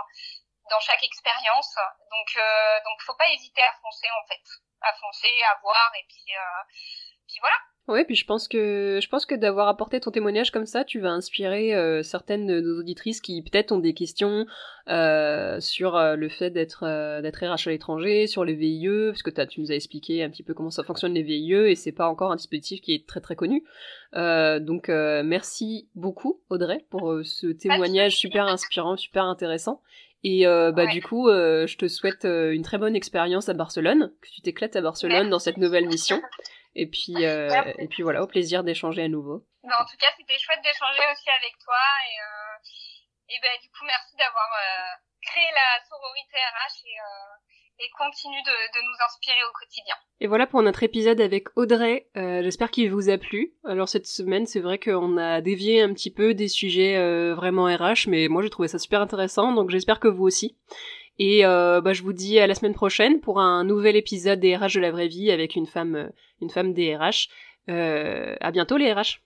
dans chaque expérience. Donc, donc, faut pas hésiter à foncer en fait à foncer, à voir, et puis, euh, puis voilà. Oui, puis je pense que je pense que d'avoir apporté ton témoignage comme ça, tu vas inspirer euh, certaines de nos auditrices qui peut-être ont des questions euh, sur euh, le fait d'être d'être RH à l'étranger, sur les VIE, parce que as, tu nous as expliqué un petit peu comment ça fonctionne les VIE et c'est pas encore un dispositif qui est très très connu. donc merci beaucoup Audrey pour ce témoignage super inspirant, super intéressant. Et euh, bah du coup, euh, je te souhaite euh, une très bonne expérience à Barcelone, que tu t'éclates à Barcelone dans cette nouvelle mission. Et puis et puis voilà, au plaisir d'échanger à nouveau. en tout cas, c'était chouette d'échanger aussi avec toi et et bah du coup, merci d'avoir créé la sororité RH et et continue de, de, nous inspirer au quotidien. Et voilà pour notre épisode avec Audrey. Euh, J'espère qu'il vous a plu. Alors cette semaine, c'est vrai qu'on a dévié un petit peu des sujets euh, vraiment RH, mais moi j'ai trouvé ça super intéressant, donc j'espère que vous aussi. Et euh, bah, je vous dis à la semaine prochaine pour un nouvel épisode des RH de la vraie vie avec une femme, une femme des RH. Euh, à bientôt les RH.